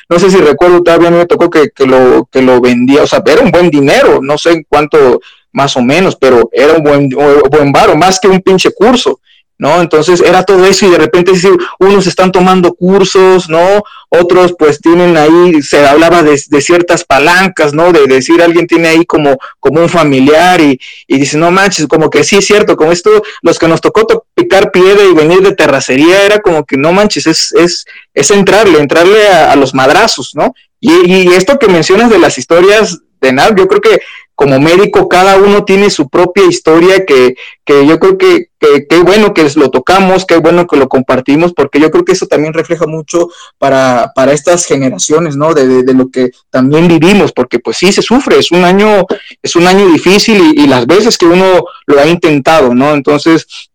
no sé si recuerdo, todavía me tocó que, que, lo, que lo vendía, o sea, era un buen dinero, no sé cuánto más o menos, pero era un buen, un buen varo, más que un pinche curso. ¿No? Entonces era todo eso y de repente unos están tomando cursos, ¿no? Otros pues tienen ahí, se hablaba de, ciertas palancas, ¿no? De decir alguien tiene ahí como, como un familiar y, y dice, no manches, como que sí es cierto, como esto, los que nos tocó picar piedra y venir de terracería era como que no manches, es, es, es entrarle, entrarle a, los madrazos, ¿no? Y, y, esto que mencionas de las historias de nada, yo creo que como médico cada uno tiene su propia historia que, que yo creo que qué bueno que lo tocamos, qué bueno que lo compartimos, porque yo creo que eso también refleja mucho para, para estas generaciones, ¿no? De, de, lo que también vivimos, porque pues sí se sufre, es un año, es un año difícil y, y las veces que uno lo ha intentado, ¿no? Entonces,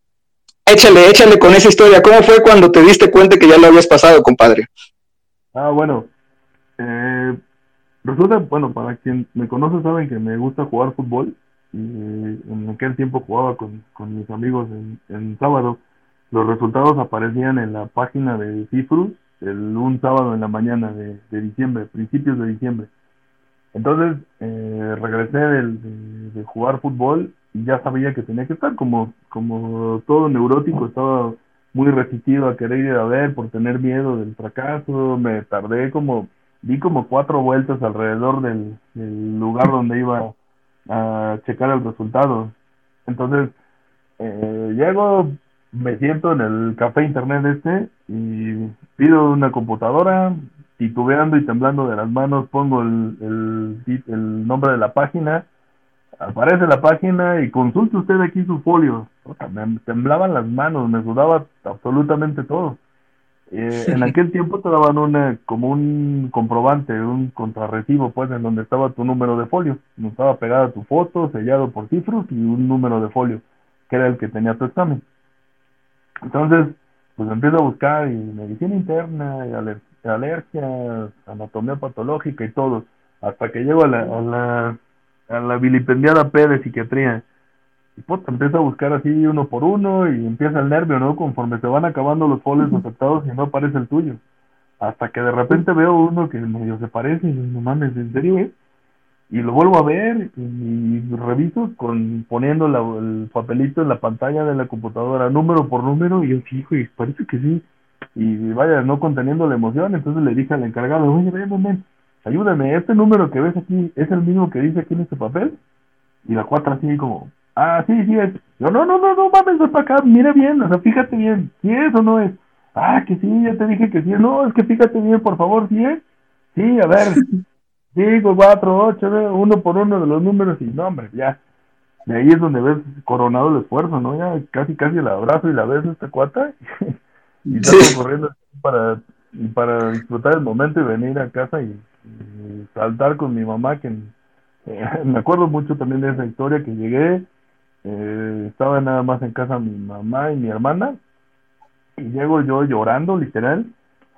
échale, échale con esa historia. ¿Cómo fue cuando te diste cuenta que ya lo habías pasado, compadre? Ah, bueno, eh, Resulta, bueno, para quien me conoce saben que me gusta jugar fútbol y en aquel tiempo jugaba con, con mis amigos en, en, sábado. Los resultados aparecían en la página de Cifrus el, un sábado en la mañana de, diciembre, principios de diciembre. Entonces eh, regresé de, de, jugar fútbol y ya sabía que tenía que estar como, como todo neurótico, estaba muy resistido a querer ir a ver por tener miedo del fracaso, me tardé como di como cuatro vueltas alrededor del, lugar donde iba a checar el resultado. Entonces, eh, llego, me siento en el café internet este y pido una computadora, titubeando y temblando de las manos, pongo el, el, el nombre de la página, aparece la página y consulte usted aquí su folio. me temblaban las manos, me sudaba absolutamente todo. Eh, en aquel tiempo te daban una, como un comprobante, un contrarrecibo, pues, en donde estaba tu número de folio. Estaba pegada tu foto, sellado por cifros y un número de folio, que era el que tenía tu examen. Entonces, pues empiezo a buscar y medicina interna, y alergia, anatomía patológica y todo, hasta que llego a la, a la, a la vilipendiada P de psiquiatría y pues empieza a buscar así uno por uno y empieza el nervio, ¿no? Conforme se van acabando los folios aceptados y no aparece el tuyo. Hasta que de repente veo uno que medio se parece y no mames, ¿en serio, eh? y lo vuelvo a ver y, reviso con poniendo el papelito en la pantalla de la computadora número por número y yo sí, hijo, y parece que sí. Y vaya, no conteniendo la emoción, entonces le dije al encargado, oye, ven, ven, ayúdame, este número que ves aquí es el mismo que dice aquí en este papel. Y la cuatro así como, ah, sí, sí es. Yo, no, no, no, no, mames, ven para acá, mire bien, o sea, fíjate bien, si es o no es. Ah, que sí, ya te dije que sí, no, es que fíjate bien, por favor, si es. Sí, a ver, Cinco, cuatro, ocho, uno por uno de los números y no, hombre, ya. De ahí es donde ves coronado el esfuerzo, ¿no? Ya casi, casi el abrazo y la ves esta cuata y salgo corriendo para, para disfrutar el momento y venir a casa y, saltar con mi mamá, que eh, me acuerdo mucho también de esa historia que llegué, eh, estaba nada más en casa mi mamá y mi hermana y llego yo llorando, literal,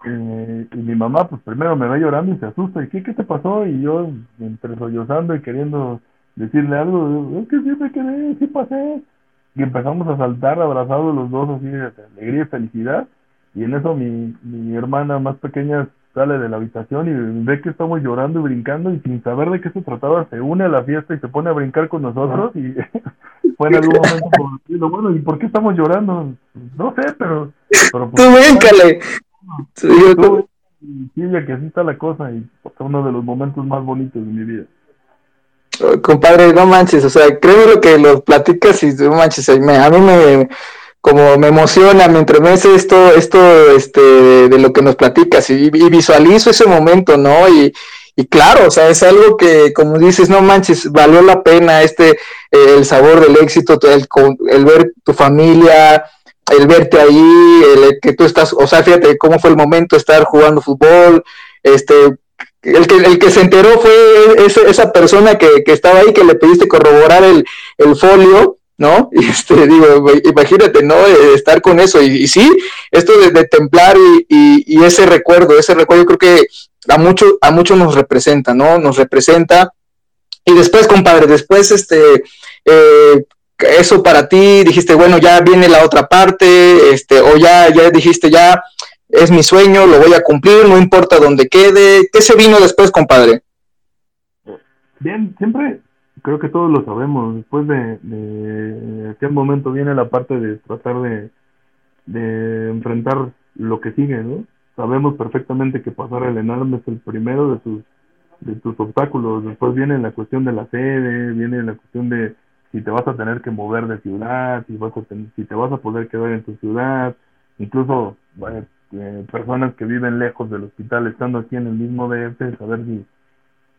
eh, y mi mamá, pues primero me ve llorando y se asusta. ¿Y qué, qué te pasó? Y yo, entre sollozando y queriendo decirle algo, es que sí me quedé, sí pasé. Y empezamos a saltar abrazados los dos, así de alegría y felicidad. Y en eso mi, mi hermana más pequeña sale de la habitación y ve que estamos llorando y brincando y sin saber de qué se trataba se une a la fiesta y se pone a brincar con nosotros y fue en algún momento decirlo, bueno, ¿y por qué estamos llorando? No sé, pero... pero pues, Tú bríncale, Sí, que así está la cosa y fue uno de los momentos más bonitos de mi vida. compadre, no manches, o sea, creo lo que lo platicas y no manches, a mí me como me emociona, me entremece esto, esto, este, de lo que nos platicas y, visualizo ese momento, ¿no? Y, y, claro, o sea, es algo que, como dices, no manches, valió la pena este, eh, el sabor del éxito, el, el ver tu familia, el verte ahí, el que tú estás, o sea, fíjate cómo fue el momento de estar jugando fútbol, este, el que, el que se enteró fue esa persona que, que estaba ahí, que le pediste corroborar el, el folio, ¿no? Y este, digo, imagínate, ¿no? Eh, estar con eso. Y, sí, esto de, templar y, y, ese recuerdo, ese recuerdo creo que a mucho, a mucho nos representa, ¿no? Nos representa. Y después, compadre, después, este, eh, eso para ti, dijiste, bueno, ya viene la otra parte, este, o ya, ya dijiste, ya es mi sueño, lo voy a cumplir, no importa dónde quede. ¿Qué se vino después, compadre? Bien, siempre creo que todos lo sabemos. Después de, de aquel momento viene la parte de tratar de, enfrentar lo que sigue, ¿no? Sabemos perfectamente que pasar el ENARM es el primero de sus, de tus obstáculos. Después viene la cuestión de la sede, viene la cuestión de si te vas a tener que mover de ciudad, si, vas a si te vas a poder quedar en tu ciudad, incluso eh, personas que viven lejos del hospital estando aquí en el mismo DF, saber si,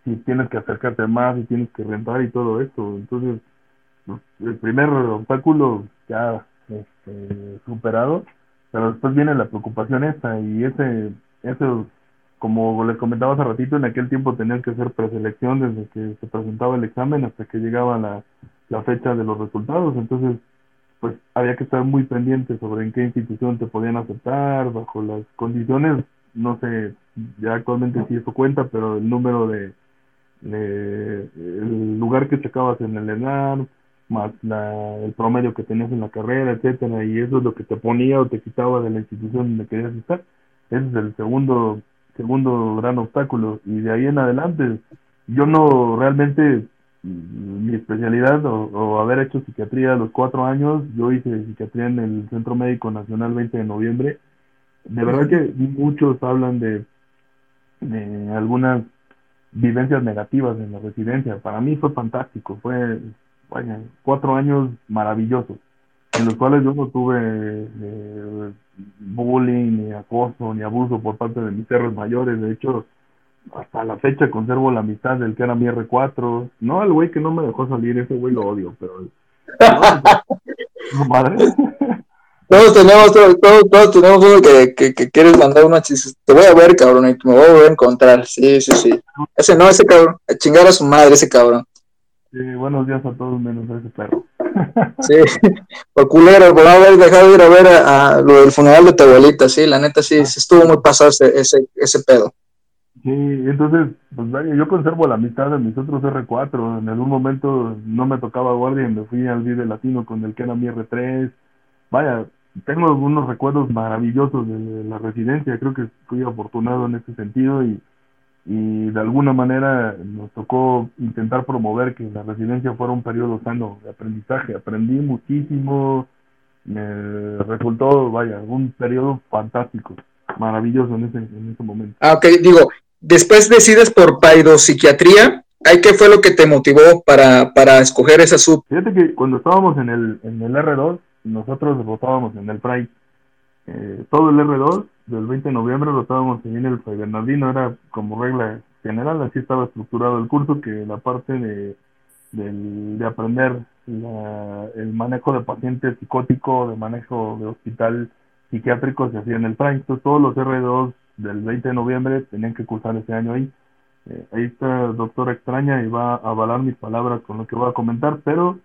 si tienes que acercarte más, si tienes que rentar y todo esto. Entonces, pues, el primer obstáculo ya este, superado, pero después viene la preocupación esta y ese, ese como les comentaba hace ratito, en aquel tiempo tenían que hacer preselección desde que se presentaba el examen hasta que llegaba la, la fecha de los resultados. Entonces, pues había que estar muy pendiente sobre en qué institución te podían aceptar, bajo las condiciones, no sé, ya actualmente si eso cuenta, pero el número de, el lugar que checabas en el ENAR, más la, el promedio que tenías en la carrera, etcétera, y eso es lo que te ponía o te quitaba de la institución donde querías estar. Ese es el segundo segundo gran obstáculo. Y de ahí en adelante yo no realmente mm, mi especialidad o, haber hecho psiquiatría a los cuatro años yo hice psiquiatría en el Centro Médico Nacional 20 de noviembre. De verdad que muchos hablan de, de algunas vivencias negativas en la residencia para mí fue fantástico fue vaya, cuatro años maravillosos en los cuales yo no tuve eh, bullying, ni acoso, ni abuso por parte de mis perros mayores. De hecho, hasta la fecha conservo la amistad del que era mi R4. No, el güey que no me dejó salir, ese güey lo odio, pero... No, madre. Todos tenemos, todos, todos, tenemos uno que, que, que, quieres mandar una chis. Te voy a ver, cabrón, y me voy a encontrar. Sí, sí, sí. Ese no, ese cabrón. A chingar a su madre, ese cabrón. Sí, buenos días a todos menos a ese perro. Sí, por culero, por haber dejado de ir a ver a, lo del funeral de tu abuelita, sí, la neta sí, estuvo muy pasado ese, ese, ese pedo. Sí, entonces, pues vaya, yo conservo la mitad de mis otros R4, en algún momento no me tocaba guardia y me fui al Vive Latino con el que era mi R3, vaya, tengo algunos recuerdos maravillosos de la residencia, creo que fui afortunado en ese sentido y y de alguna manera nos tocó intentar promover que la residencia fuera un periodo sano de aprendizaje. Aprendí muchísimo, me resultó, vaya, un periodo fantástico, maravilloso en ese, en ese momento. Ah, ok, digo, después decides por paidopsiquiatría, ¿Ay, ¿Qué fue lo que te motivó para, para escoger esa sub? Fíjate que cuando estábamos en el, en el R2, nosotros votábamos en el PRAI. Eh, todo el R2 del 20 de noviembre lo estábamos en el Fray Bernardino, era como regla general, así estaba estructurado el curso, que la parte de, de aprender el manejo de pacientes psicóticos, de manejo de hospital psiquiátrico se hacía en el PRAI. Entonces todos los R2 del 20 de noviembre tenían que cursar ese año ahí. Eh, ahí está doctora extraña y va a avalar mis palabras con lo que voy a comentar, pero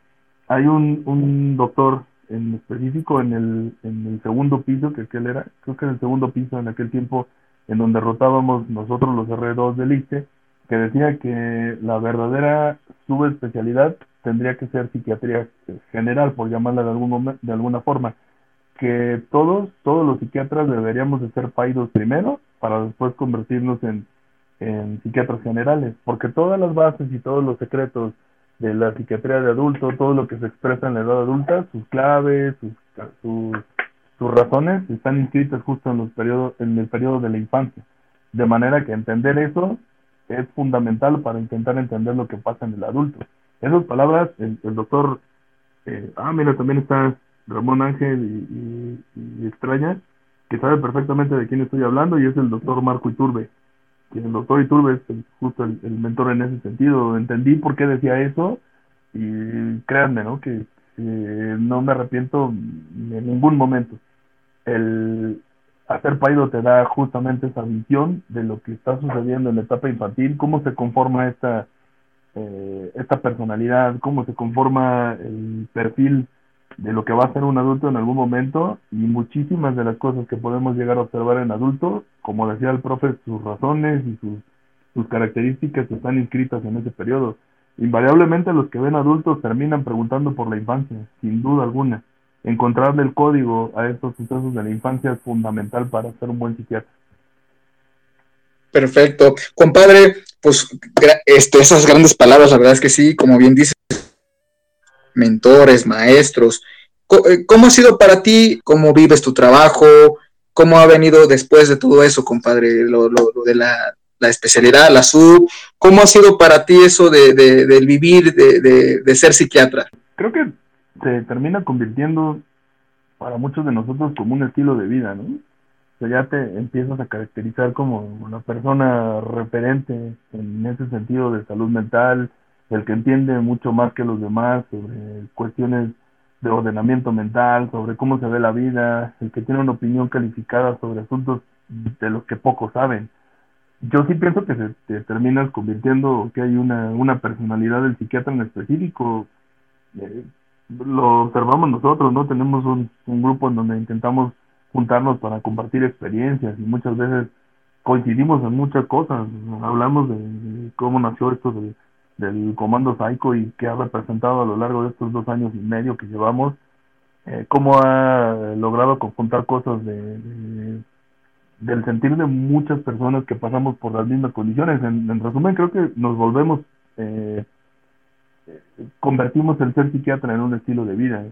hay un, un doctor en específico en el, en el segundo piso, que aquel era, creo que en el segundo piso en aquel tiempo en donde rotábamos nosotros los R2 del ICE, que decía que la verdadera subespecialidad tendría que ser psiquiatría general, por llamarla de, algún de alguna forma, que todos, todos los psiquiatras deberíamos de ser paidos primero para después convertirnos en en psiquiatras generales, porque todas las bases y todos los secretos de la psiquiatría de adulto, todo lo que se expresa en la edad adulta, sus claves, sus, sus, razones, están inscritas justo en, los periodos, en el periodo de la infancia. De manera que entender eso es fundamental para intentar entender lo que pasa en el adulto. Esas palabras, el, doctor, eh, ah, mira, también está Ramón Ángel y, y, Extraña, que sabe perfectamente de quién estoy hablando, y es el doctor Marco Iturbe que el doctor Iturbe es justo el, mentor en ese sentido. Entendí por qué decía eso y créanme, ¿no? Que no me arrepiento en ningún momento. El hacer paido te da justamente esa visión de lo que está sucediendo en la etapa infantil, cómo se conforma esta, eh, esta personalidad, cómo se conforma el perfil de lo que va a ser un adulto en algún momento y muchísimas de las cosas que podemos llegar a observar en adultos, como decía el profe, sus razones y sus, sus características están inscritas en ese periodo. Invariablemente los que ven adultos terminan preguntando por la infancia, sin duda alguna. Encontrarle el código a estos sucesos de la infancia es fundamental para ser un buen psiquiatra. Perfecto. Compadre, pues este, esas grandes palabras, la verdad es que sí, como bien dices, mentores, maestros. Eh, ¿Cómo ha sido para ti? ¿Cómo vives tu trabajo? ¿Cómo ha venido después de todo eso, compadre? Lo, de la, especialidad, la sub. ¿Cómo ha sido para ti eso de, del vivir, de, ser psiquiatra? Creo que se termina convirtiendo para muchos de nosotros como un estilo de vida, ¿no? O sea, ya te empiezas a caracterizar como una persona referente en ese sentido de salud mental, el que entiende mucho más que los demás sobre cuestiones de ordenamiento mental, sobre cómo se ve la vida, el que tiene una opinión calificada sobre asuntos de los que pocos saben. Yo sí pienso que se te terminas convirtiendo, que hay una, una personalidad del psiquiatra en específico. Eh, lo observamos nosotros, ¿no? Tenemos un, un grupo en donde intentamos juntarnos para compartir experiencias y muchas veces coincidimos en muchas cosas. Hablamos de cómo nació esto de del Comando Psycho y que ha representado a lo largo de estos dos años y medio que llevamos, eh, cómo ha logrado conjuntar cosas de, del sentir de muchas personas que pasamos por las mismas condiciones. En, resumen, creo que nos volvemos, eh, convertimos el ser psiquiatra en un estilo de vida.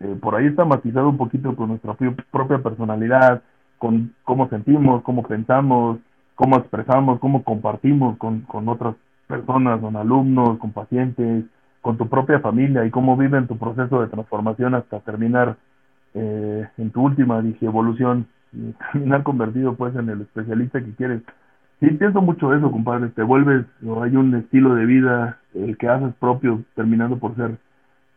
Eh, por ahí está matizado un poquito con nuestra propia personalidad, con cómo sentimos, cómo pensamos, cómo expresamos, cómo compartimos con, con otras personas, con alumnos, con pacientes, con tu propia familia y cómo viven tu proceso de transformación hasta terminar eh, en tu última dije, evolución y terminar convertido pues en el especialista que quieres. Sí, pienso mucho eso, compadre, te vuelves, o hay un estilo de vida, el que haces propio, terminando por ser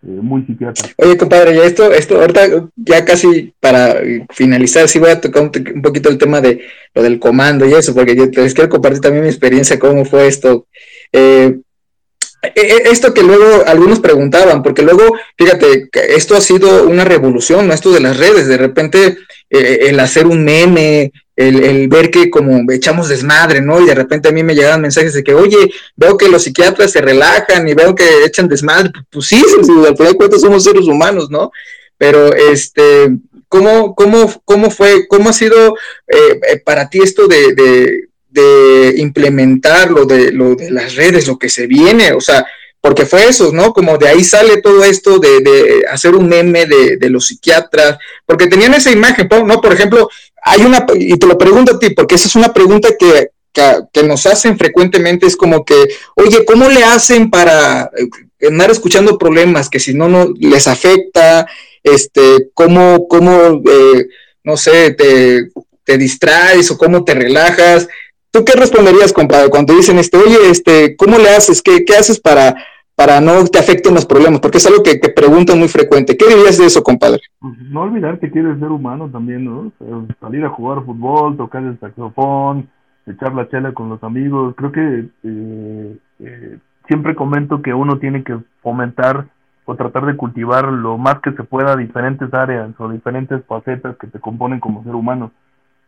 eh, muy psiquiatra. Oye, compadre, ya esto, esto, ahorita ya casi para finalizar, sí voy a tocar un, poquito el tema de lo del comando y eso, porque yo les quiero compartir también mi experiencia, cómo fue esto. Eh, e, e, esto que luego algunos preguntaban, porque luego, fíjate, esto ha sido una revolución, ¿no? Esto de las redes, de repente eh, el hacer un meme, el, ver que como echamos desmadre, ¿no? Y de repente a mí me llegaban mensajes de que, oye, veo que los psiquiatras se relajan y veo que echan desmadre. Pues sí, al final de cuentas somos seres humanos, ¿no? Pero, este, ¿cómo, cómo, cómo fue, cómo ha sido eh, para ti esto de implementar lo de, lo de las redes, lo que se viene, o sea, porque fue eso, ¿no? Como de ahí sale todo esto de, hacer un meme de, los psiquiatras, porque tenían esa imagen, ¿no? Por ejemplo, hay una, y te lo pregunto a ti, porque esa es una pregunta que, que, nos hacen frecuentemente, es como que, oye, ¿cómo le hacen para eh, andar escuchando problemas que si no, no les afecta? Este, ¿cómo, cómo eh, no sé, te, te distraes o cómo te relajas? ¿Tú qué responderías, compadre, cuando dicen, este, oye, este, ¿cómo le haces? ¿Qué, qué haces para para no te afecten los problemas, porque es algo que te preguntan muy frecuente. ¿Qué dirías de eso, compadre? Pues, no olvidar que quieres ser humano también, ¿no? salir a jugar fútbol, tocar el saxofón, echar la chela con los amigos. Creo que eh, eh, siempre comento que uno tiene que fomentar o tratar de cultivar lo más que se pueda diferentes áreas o diferentes facetas que te componen como ser humano.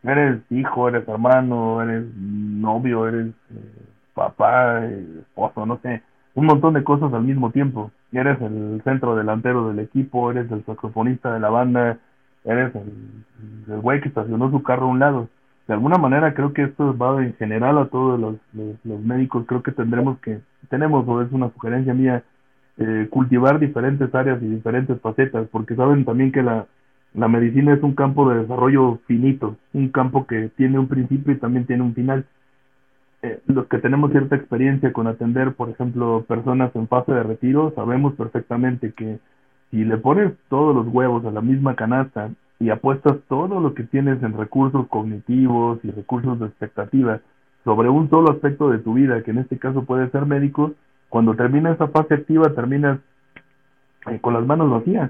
Eres hijo, eres hermano, eres novio, eres eh, papá, esposo, no sé un montón de cosas al mismo tiempo. Eres el centro delantero del equipo, eres el saxofonista de la banda, eres el, güey que estacionó su carro a un lado. De alguna manera creo que esto va en general a todos los, los, médicos, creo que tendremos que, tenemos, o es una sugerencia mía, eh, cultivar diferentes áreas y diferentes facetas, porque saben también que la, la medicina es un campo de desarrollo finito, un campo que tiene un principio y también tiene un final. Eh, los que tenemos cierta experiencia con atender, por ejemplo, personas en fase de retiro, sabemos perfectamente que si le pones todos los huevos a la misma canasta y apuestas todo lo que tienes en recursos cognitivos y recursos de expectativa sobre un solo aspecto de tu vida, que en este caso puede ser médico, cuando termina esa fase activa terminas eh, con las manos vacías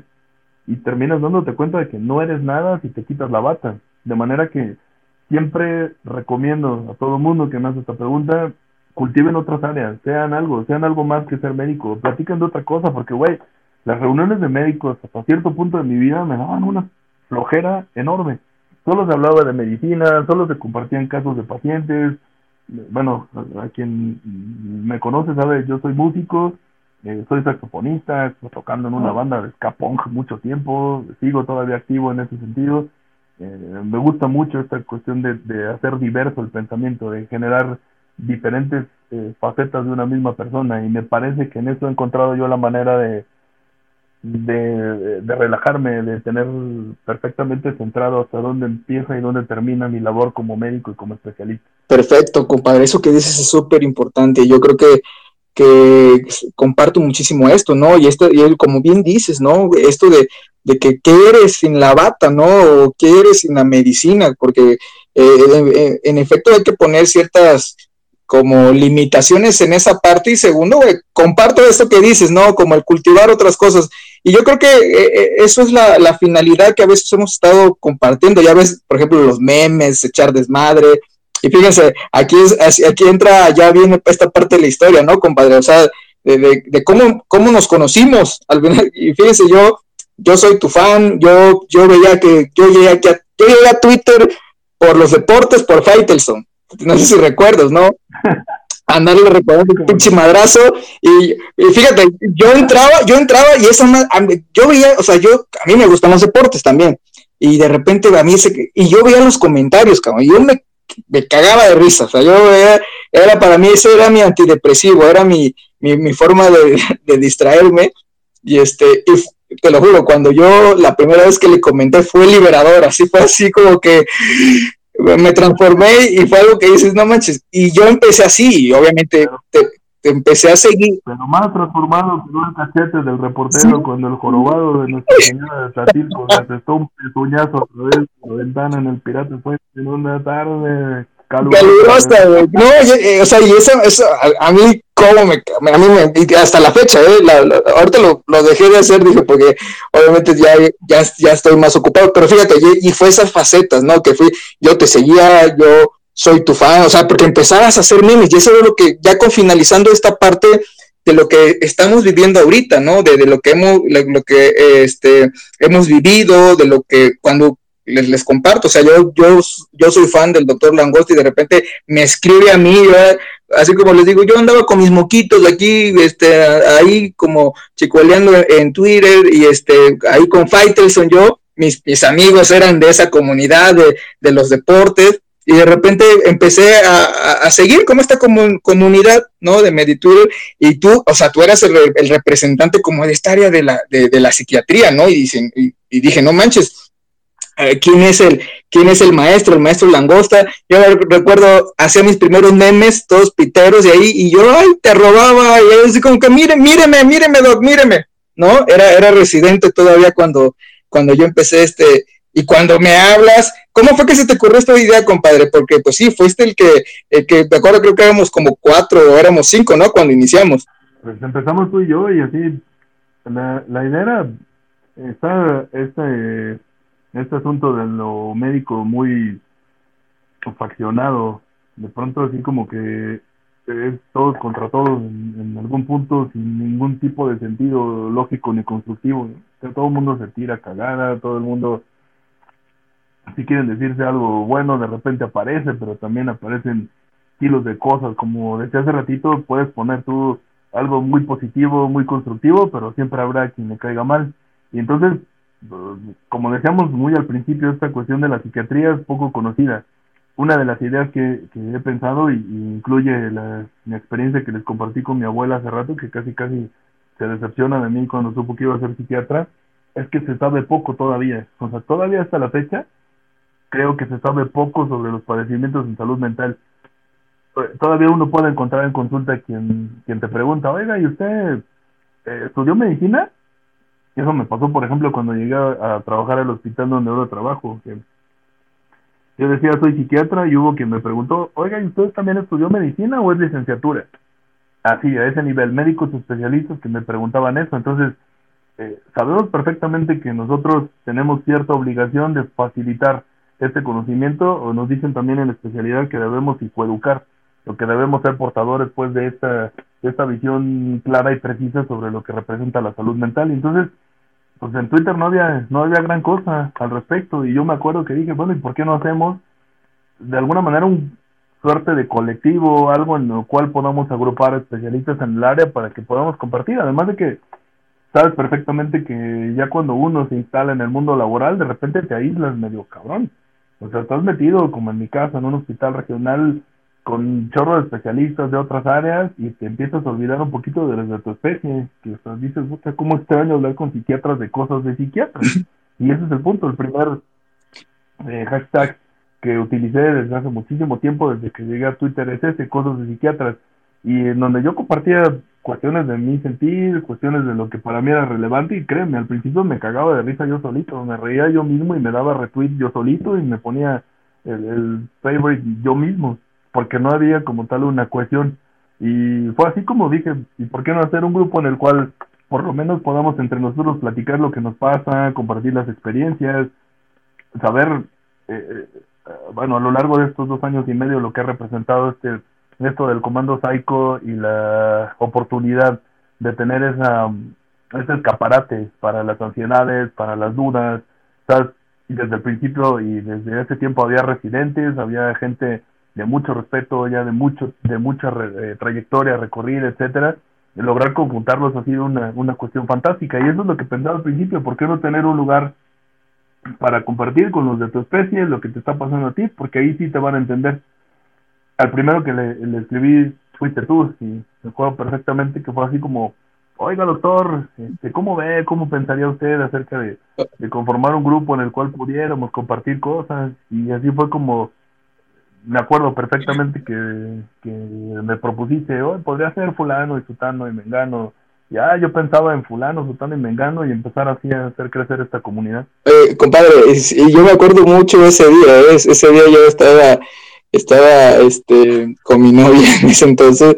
y terminas dándote cuenta de que no eres nada si te quitas la bata. De manera que siempre recomiendo a todo mundo que me hace esta pregunta, cultiven otras áreas, sean algo, sean algo más que ser médico, platiquen de otra cosa, porque, güey, las reuniones de médicos hasta cierto punto de mi vida me daban una flojera enorme. Solo se hablaba de medicina, solo se compartían casos de pacientes. Bueno, a, quien me conoce sabe, yo soy músico, eh, soy saxofonista, estoy tocando en una ah. banda de ska punk mucho tiempo, sigo todavía activo en ese sentido eh, me gusta mucho esta cuestión de, de, hacer diverso el pensamiento, de generar diferentes eh, facetas de una misma persona y me parece que en eso he encontrado yo la manera de, de, de, relajarme, de tener perfectamente centrado hasta dónde empieza y dónde termina mi labor como médico y como especialista. Perfecto, compadre, eso que dices es súper importante. Yo creo que que comparto muchísimo esto, ¿no? Y esto, y como bien dices, ¿no? Esto de, de que qué eres sin la bata, ¿no? O qué eres sin la medicina, porque eh, en, efecto hay que poner ciertas como limitaciones en esa parte y segundo, comparto esto que dices, ¿no? Como el cultivar otras cosas. Y yo creo que eh, eh, eso es la, la, finalidad que a veces hemos estado compartiendo. Ya ves, por ejemplo, los memes, echar desmadre, y fíjense, aquí, es, aquí entra, ya viene esta parte de la historia, ¿no, compadre? O sea, de, de, cómo, cómo nos conocimos. Al final, y fíjense, yo, yo soy tu fan, yo, yo veía que, yo llegué, aquí a, yo llegué a Twitter por los deportes, por Faitelson. No sé si recuerdas, ¿no? Andarle recordando un pinche madrazo. Y, fíjate, yo entraba, yo entraba y eso, yo veía, o sea, yo, a mí me gustan los deportes también. Y de repente a mí ese, y yo veía los comentarios, cabrón, y yo me me cagaba de risa, o sea, yo era, para mí, ese era mi antidepresivo, era mi, mi, forma de, distraerme, y este, y te lo juro, cuando yo la primera vez que le comenté fue liberador, así fue así como que me transformé y fue algo que dices, no manches, y yo empecé así, y obviamente te, empecé a seguir. Pero más transformado que un cachete del reportero cuando el jorobado de Nuestra Señora de Satilco gastó un pezuñazo a través de la ventana en el Pirata fue en una tarde calurosa. No, eh, o sea, y eso, eso a, mí, como me, a mí me, hasta la fecha, eh, ahorita lo, lo, dejé de hacer, dije, porque obviamente ya, ya, ya estoy más ocupado, pero fíjate, y, y fue esas facetas, ¿no? Que fui, yo te seguía, yo soy tu fan, o sea, porque empezabas a hacer memes y eso es lo que, ya con finalizando esta parte de lo que estamos viviendo ahorita, ¿no? De, lo que hemos, lo, que este, hemos vivido, de lo que cuando les, les, comparto, o sea, yo, yo, yo soy fan del doctor Langosti y de repente me escribe a mí, así como les digo, yo andaba con mis moquitos aquí, este, ahí como chicueleando en Twitter y este, ahí con Faitelson yo, mis, mis amigos eran de esa comunidad de, de los deportes y de repente empecé a, seguir como esta comunidad, ¿no? De Meditwitter, y tú, o sea, tú eras el, representante como de esta área de la, de, la psiquiatría, ¿no? Y, dicen, y, dije, no manches, ¿quién es el, quién es el maestro, el maestro Langosta? Yo recuerdo, hacía mis primeros memes, todos piteros, y ahí, y yo, ay, te robaba, y él así como que, mire, míreme, míreme, doc, míreme, ¿no? Era, era residente todavía cuando, cuando yo empecé este, y cuando me hablas, ¿cómo fue que se te ocurrió esta idea, compadre? Porque pues sí, fuiste el que, el que, acuerdo, creo que éramos como cuatro o éramos cinco, ¿no? Cuando iniciamos. Pues empezamos tú y yo y así, la, la idea era, está este, este asunto de lo médico muy faccionado, de pronto así como que es todos contra todos en, algún punto sin ningún tipo de sentido lógico ni constructivo. todo el mundo se tira cagada, todo el mundo si quieren decirse algo bueno, de repente aparece, pero también aparecen kilos de cosas. Como decía hace ratito, puedes poner tú algo muy positivo, muy constructivo, pero siempre habrá quien le caiga mal. Y entonces, como decíamos muy al principio, esta cuestión de la psiquiatría es poco conocida. Una de las ideas que, he pensado y, incluye la, mi experiencia que les compartí con mi abuela hace rato, que casi casi se decepciona de mí cuando supo que iba a ser psiquiatra, es que se sabe poco todavía. O sea, todavía hasta la fecha creo que se sabe poco sobre los padecimientos en salud mental. Eh, todavía uno puede encontrar en consulta quien, quien te pregunta, oiga, ¿y usted eh, estudió medicina? Y eso me pasó, por ejemplo, cuando llegué a, trabajar al hospital donde ahora trabajo. Que yo decía, soy psiquiatra, y hubo quien me preguntó, oiga, ¿y usted también estudió medicina o es licenciatura? Así, a ese nivel, médicos especialistas que me preguntaban eso. Entonces, eh, sabemos perfectamente que nosotros tenemos cierta obligación de facilitar este conocimiento, o nos dicen también en especialidad que debemos psicoeducar, o que debemos ser portadores pues de esta, esta visión clara y precisa sobre lo que representa la salud mental. Y entonces, pues en Twitter no había, no había gran cosa al respecto, y yo me acuerdo que dije, bueno, ¿y por qué no hacemos de alguna manera un suerte de colectivo, algo en lo cual podamos agrupar especialistas en el área para que podamos compartir, además de que sabes perfectamente que ya cuando uno se instala en el mundo laboral, de repente te aíslas medio cabrón. O sea, estás metido, como en mi caso, en un hospital regional con un chorro de especialistas de otras áreas y te empiezas a olvidar un poquito de los de tu especie. Que o sea, dices, puta, ¿cómo extraño hablar con psiquiatras de cosas de psiquiatras? Y ese es el punto. El primer eh, hashtag que utilicé desde hace muchísimo tiempo, desde que llegué a Twitter, es ese, cosas de psiquiatras. Y en donde yo compartía cuestiones de mi sentir, cuestiones de lo que para mí era relevante y créeme, al principio me cagaba de risa yo solito, me reía yo mismo y me daba retweet yo solito y me ponía el, el favorite yo mismo, porque no había como tal una cuestión. Y fue así como dije, ¿y por qué no hacer un grupo en el cual por lo menos podamos entre nosotros platicar lo que nos pasa, compartir las experiencias, saber, eh, eh, bueno, a lo largo de estos dos años y medio lo que ha representado este esto del comando Psycho y la oportunidad de tener esa ese escaparate para las ansiedades, para las dudas, ¿sabes? desde el principio y desde ese tiempo había residentes, había gente de mucho respeto, ya de mucho de mucha eh, trayectoria recorrida, etcétera, lograr conjuntarlos ha sido una, una cuestión fantástica y eso es lo que pensaba al principio, ¿por qué no tener un lugar para compartir con los de tu especie lo que te está pasando a ti? Porque ahí sí te van a entender al primero que le, escribí fuiste tú, y me acuerdo perfectamente que fue así como, oiga doctor, este, ¿cómo ve, cómo pensaría usted acerca de, conformar un grupo en el cual pudiéramos compartir cosas? Y así fue como, me acuerdo perfectamente que, me propusiste, hoy podría ser fulano y sutano y mengano. Ya yo pensaba en fulano, sutano y mengano y empezar así a hacer crecer esta comunidad. Eh, compadre, y yo me acuerdo mucho ese día, ¿eh? ese día yo estaba estaba este, con mi novia en ese entonces,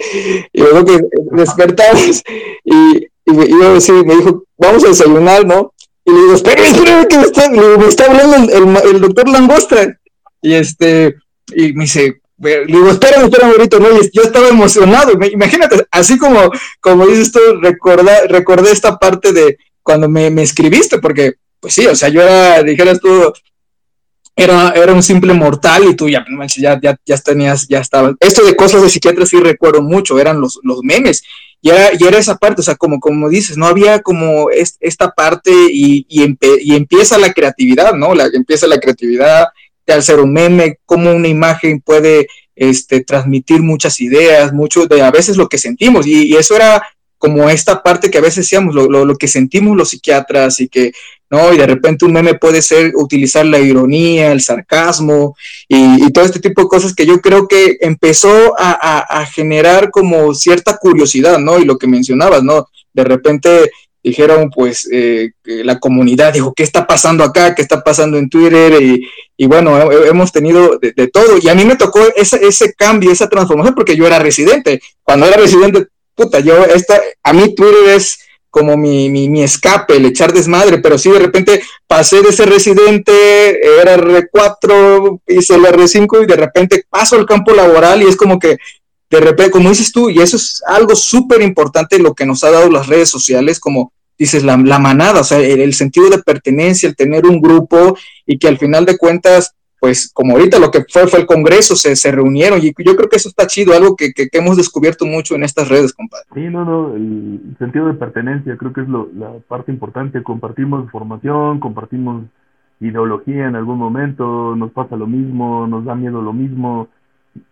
y luego que despertamos y, y me, iba a decir, me dijo, vamos a desayunar, ¿no? Y le digo, espera, espera, que me está, me está hablando el, el, doctor Langosta. Y este, y me dice, le digo, espérame, espérame ahorita, ¿no? Y yo estaba emocionado, imagínate, así como, como dices tú, recordé, recordé esta parte de cuando me, me escribiste, porque, pues sí, o sea, yo era, dijeras tú, era, era un simple mortal y tú ya, ya, ya, ya tenías, ya estaba. Esto de cosas de psiquiatra sí recuerdo mucho, eran los, los memes. Y era, y era esa parte, o sea, como, como dices, no había como esta parte y, y, empieza la creatividad, ¿no? La, empieza la creatividad, de ser un meme, cómo una imagen puede este, transmitir muchas ideas, mucho de a veces lo que sentimos. Y, eso era como esta parte que a veces decíamos, lo, lo, que sentimos los psiquiatras y que, ¿no? Y de repente un meme puede ser utilizar la ironía, el sarcasmo y, todo este tipo de cosas que yo creo que empezó a, a, generar como cierta curiosidad, ¿no? Y lo que mencionabas, ¿no? De repente dijeron, pues, eh, la comunidad dijo, ¿qué está pasando acá? ¿Qué está pasando en Twitter? Y, y bueno, hemos tenido de, todo. Y a mí me tocó ese, ese cambio, esa transformación, porque yo era residente. Cuando era residente, puta, yo, esta, a mí Twitter es como mi, mi, mi, escape, el echar desmadre, pero sí de repente pasé de ser residente, era R4, hice el R5 y de repente paso al campo laboral y es como que de repente, como dices tú, y eso es algo súper importante lo que nos ha dado las redes sociales, como dices, la, manada, o sea, el, sentido de pertenencia, el tener un grupo y que al final de cuentas, pues como ahorita lo que fue fue el Congreso, se, se reunieron y yo creo que eso está chido, algo que, que, hemos descubierto mucho en estas redes, compadre. Sí, no, no, el sentido de pertenencia creo que es lo, la parte importante, compartimos información, compartimos ideología en algún momento, nos pasa lo mismo, nos da miedo lo mismo,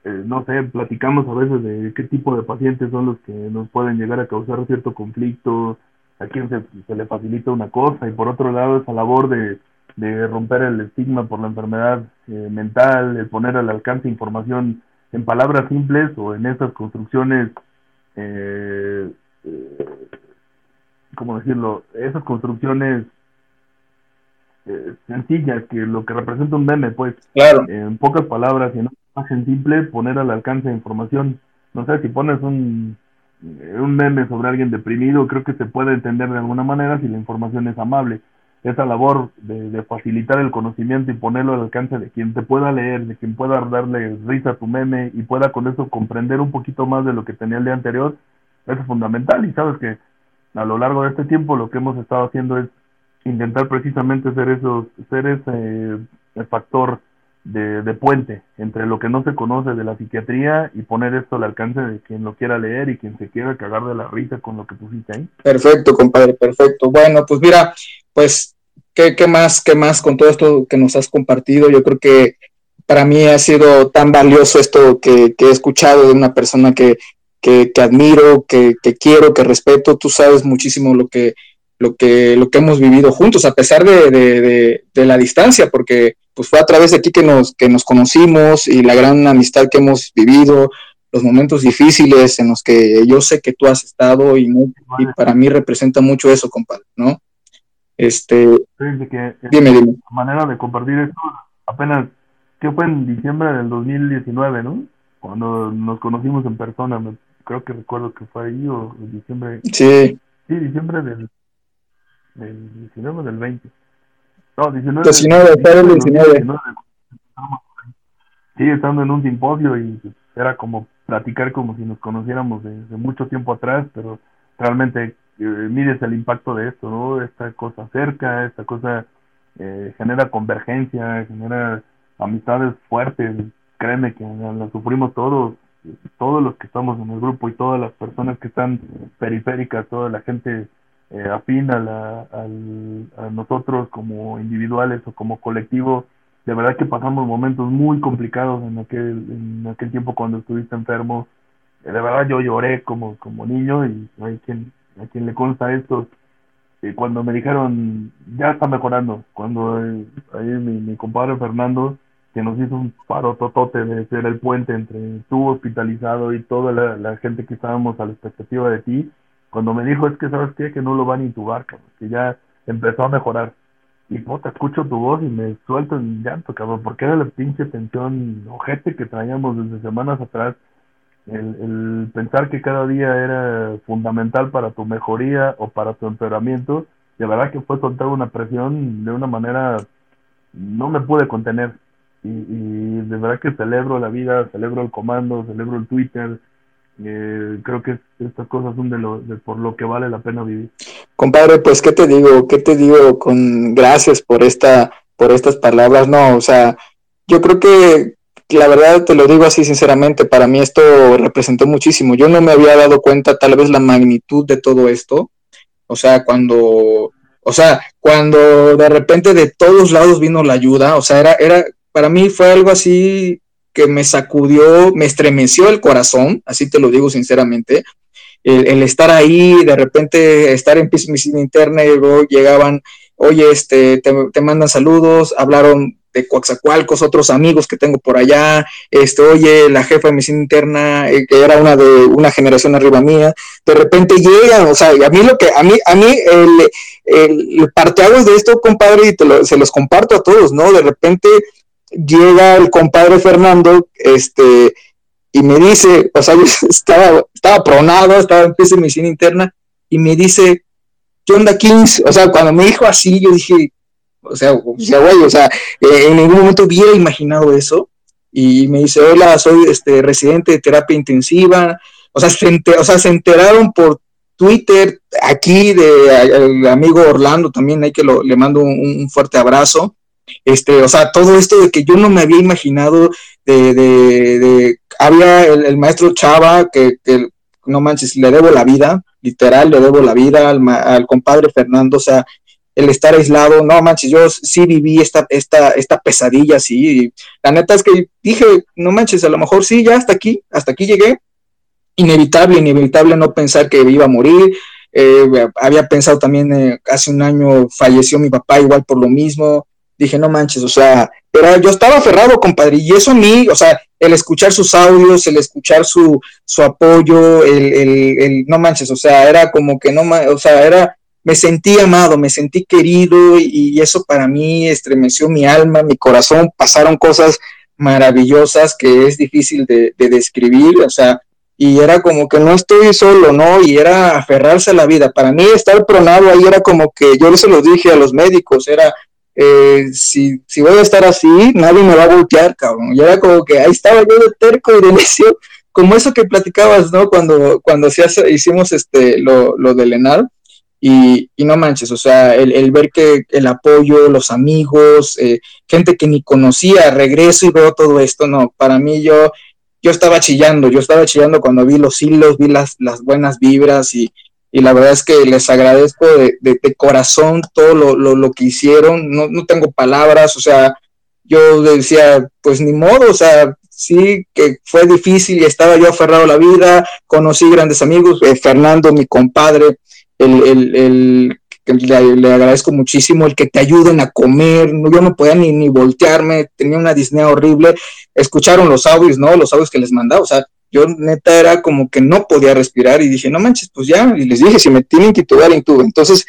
eh, no sé, platicamos a veces de qué tipo de pacientes son los que nos pueden llegar a causar cierto conflicto, a quién se, le facilita una cosa, y por otro lado esa labor de, de romper el estigma por la enfermedad eh, mental, el poner al alcance información en palabras simples o en estas construcciones, eh, eh ¿cómo decirlo? Esas construcciones sencillas, que lo que representa un meme, pues, claro. en pocas palabras y en imagen simple poner al alcance de información. No sé, si pones un, un meme sobre alguien deprimido, creo que se puede entender de alguna manera si la información es amable. Esa labor de, facilitar el conocimiento y ponerlo al alcance de quien te pueda leer, de quien pueda darle risa a tu meme y pueda con eso comprender un poquito más de lo que tenía el día anterior, eso es fundamental. Y sabes que a lo largo de este tiempo lo que hemos estado haciendo es intentar precisamente ser, esos, ser ese eh, factor de, puente entre lo que no se conoce de la psiquiatría y poner esto al alcance de quien lo quiera leer y quien se quiera cagar de la risa con lo que pusiste ahí. Perfecto, compadre, perfecto. Bueno, pues mira, pues, ¿qué, más, qué más con todo esto que nos has compartido? Yo creo que para mí ha sido tan valioso esto que, he escuchado de una persona que, que, admiro, que, que, quiero, que respeto. Tú sabes muchísimo lo que, lo que, que hemos vivido juntos, a pesar de, de, de la distancia, porque pues fue a través de ti que nos, que nos conocimos y la gran amistad que hemos vivido, los momentos difíciles en los que yo sé que tú has estado y, y para mí representa mucho eso, compadre, ¿no? Este, que, dime, dime. manera de compartir esto, apenas, que fue en diciembre del 2019, ¿no? Cuando nos conocimos en persona, creo que recuerdo que fue ahí o en diciembre. Sí. Sí, diciembre del, del 19 del 20. No, 19. 19, 19. Sí, estando en un simposio y era como platicar como si nos conociéramos de, mucho tiempo atrás, pero realmente eh, mides el impacto de esto, ¿no? Esta cosa cerca, esta cosa eh, genera convergencia, genera amistades fuertes, créeme que la sufrimos todos, todos los que estamos en el grupo y todas las personas que están periféricas, toda la gente eh, afín a, la, a nosotros como individuales o como colectivo. De verdad que pasamos momentos muy complicados en aquel, en aquel tiempo cuando estuviste enfermo. De verdad yo lloré como, como niño y hay quien, a quien le consta esto. Eh, cuando me dijeron, ya está mejorando, cuando eh, ahí mi, mi compadre Fernando, que nos hizo un paro totote de ser el puente entre tú hospitalizado y toda la, la gente que estábamos a la expectativa de ti, cuando me dijo, es que sabes qué, que no lo van a intubar, cabrón, que ya empezó a mejorar. Y puta, escucho tu voz y me suelto en llanto, cabrón, porque era la pinche tensión ojete que traíamos desde semanas atrás. El, pensar que cada día era fundamental para tu mejoría o para tu empeoramiento, de verdad que fue soltar una presión de una manera, no me pude contener. Y, y de verdad que celebro la vida, celebro el comando, celebro el Twitter, eh, creo que estas cosas son de lo de por lo que vale la pena vivir. Compadre, pues qué te digo, qué te digo con gracias por esta por estas palabras, no, o sea, yo creo que la verdad te lo digo así sinceramente, para mí esto representó muchísimo. Yo no me había dado cuenta tal vez la magnitud de todo esto. O sea, cuando o sea, cuando de repente de todos lados vino la ayuda, o sea, era era para mí fue algo así que me sacudió, me estremeció el corazón, así te lo digo sinceramente, el, estar ahí, de repente estar en piscina interna luego llegaban, oye, este, te, mandan saludos, hablaron de Coaxacualcos, otros amigos que tengo por allá, este, oye, la jefa de medicina interna, eh, que era una de una generación arriba mía, de repente llegan, o sea, a mí lo que, a mí, a mí, el, el parteaguas de esto, compadre, y te se los comparto a todos, ¿no? De repente llega el compadre Fernando, este, y me dice, o sea, yo estaba, estaba pronado, estaba en de medicina interna, y me dice, ¿qué onda, Kings? O sea, cuando me dijo así, yo dije, o sea, o sea, güey, o sea, eh, en ningún momento hubiera imaginado eso. Y me dice, hola, soy este residente de terapia intensiva. O sea, se, o sea, se enteraron por Twitter, aquí de amigo Orlando también, hay que lo, le mando un, fuerte abrazo. Este, o sea, todo esto de que yo no me había imaginado de, de, había el, maestro Chava que, que, no manches, le debo la vida, literal, le debo la vida al, al compadre Fernando, o sea, el estar aislado, no manches, yo sí viví esta, esta, esta pesadilla, sí, la neta es que dije, no manches, a lo mejor sí, ya hasta aquí, hasta aquí llegué, inevitable, inevitable no pensar que iba a morir, eh, había pensado también, eh, hace un año falleció mi papá igual por lo mismo, dije, no manches, o sea, pero yo estaba aferrado, compadre, y eso a mí, o sea, el escuchar sus audios, el escuchar su, su apoyo, el, el, el, no manches, o sea, era como que no, o sea, era, me sentí amado, me sentí querido y, eso para mí estremeció mi alma, mi corazón, pasaron cosas maravillosas que es difícil de, describir, o sea, y era como que no estoy solo, ¿no? Y era aferrarse a la vida. Para mí estar pronado ahí era como que yo se lo dije a los médicos, era, eh, si, si voy a estar así, nadie me va a voltear, cabrón. Y era como que ahí estaba yo de terco y de necio, como eso que platicabas, ¿no? Cuando, cuando hicimos este, lo, lo del ENAR, y, no manches, o sea, el, ver que el apoyo, los amigos, eh, gente que ni conocía, regreso y veo todo esto, no, para mí yo, yo estaba chillando, yo estaba chillando cuando vi los hilos, vi las, las buenas vibras y, y la verdad es que les agradezco de, de, corazón todo lo, lo, lo, que hicieron, no, no tengo palabras, o sea, yo decía, pues ni modo, o sea, sí que fue difícil y estaba yo aferrado a la vida, conocí grandes amigos, eh, Fernando, mi compadre, el, el, le, agradezco muchísimo el que te ayuden a comer, no, yo no podía ni, ni voltearme, tenía una disnea horrible, escucharon los audios, ¿no? Los audios que les mandaba, o sea, yo neta era como que no podía respirar y dije, no manches, pues ya, y les dije, si me tienen que intubar, intubo. Entonces,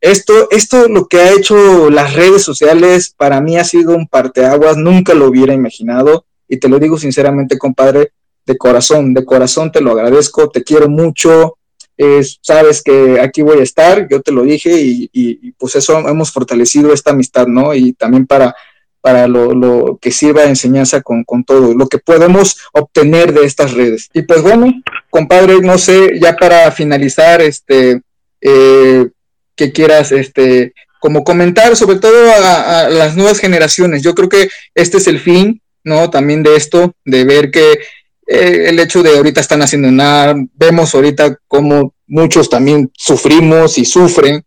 esto, esto lo que ha hecho las redes sociales para mí ha sido un parteaguas, nunca lo hubiera imaginado y te lo digo sinceramente, compadre, de corazón, de corazón te lo agradezco, te quiero mucho, sabes que aquí voy a estar, yo te lo dije y, pues eso hemos fortalecido esta amistad, ¿no? Y también para, para lo, que sirva de enseñanza con, todo, lo que podemos obtener de estas redes. Y pues bueno, compadre, no sé, ya para finalizar, este, eh, que quieras, este, como comentar sobre todo a, las nuevas generaciones. Yo creo que este es el fin, ¿no? También de esto, de ver que eh, el hecho de ahorita están haciendo nada, vemos ahorita cómo muchos también sufrimos y sufren.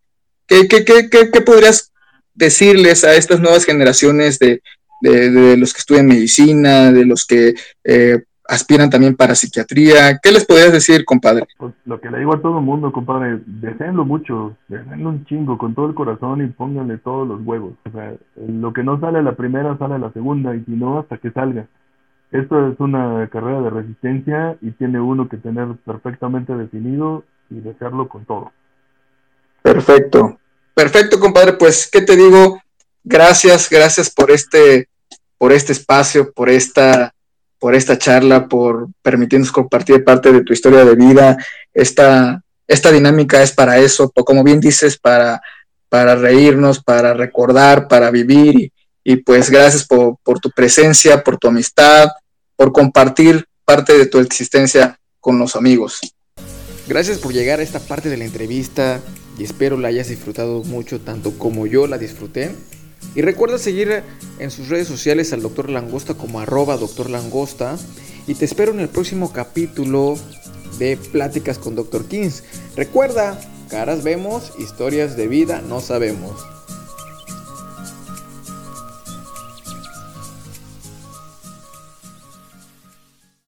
¿Qué, qué, qué, qué podrías decirles a estas nuevas generaciones de, de, los que estudian medicina, de los que eh, aspiran también para psiquiatría? ¿Qué les podrías decir, compadre? Pues lo que le digo a todo el mundo, compadre, deseenlo mucho, deseenlo un chingo con todo el corazón y pónganle todos los huevos. O sea, lo que no sale a la primera sale a la segunda y si no, hasta que salga. Esto es una carrera de resistencia y tiene uno que tener perfectamente definido y desearlo con todo. Perfecto. Perfecto, compadre. Pues, ¿qué te digo? Gracias, gracias por este, por este espacio, por esta, por esta charla, por permitirnos compartir parte de tu historia de vida. Esta, esta dinámica es para eso, como bien dices, para, para reírnos, para recordar, para vivir y, y pues gracias por, tu presencia, por tu amistad, por compartir parte de tu existencia con los amigos. Gracias por llegar a esta parte de la entrevista y espero la hayas disfrutado mucho tanto como yo la disfruté. Y recuerda seguir en sus redes sociales al Dr. Langosta como arroba Dr. Langosta. Y te espero en el próximo capítulo de Pláticas con Dr. Kings. Recuerda, caras vemos, historias de vida no sabemos.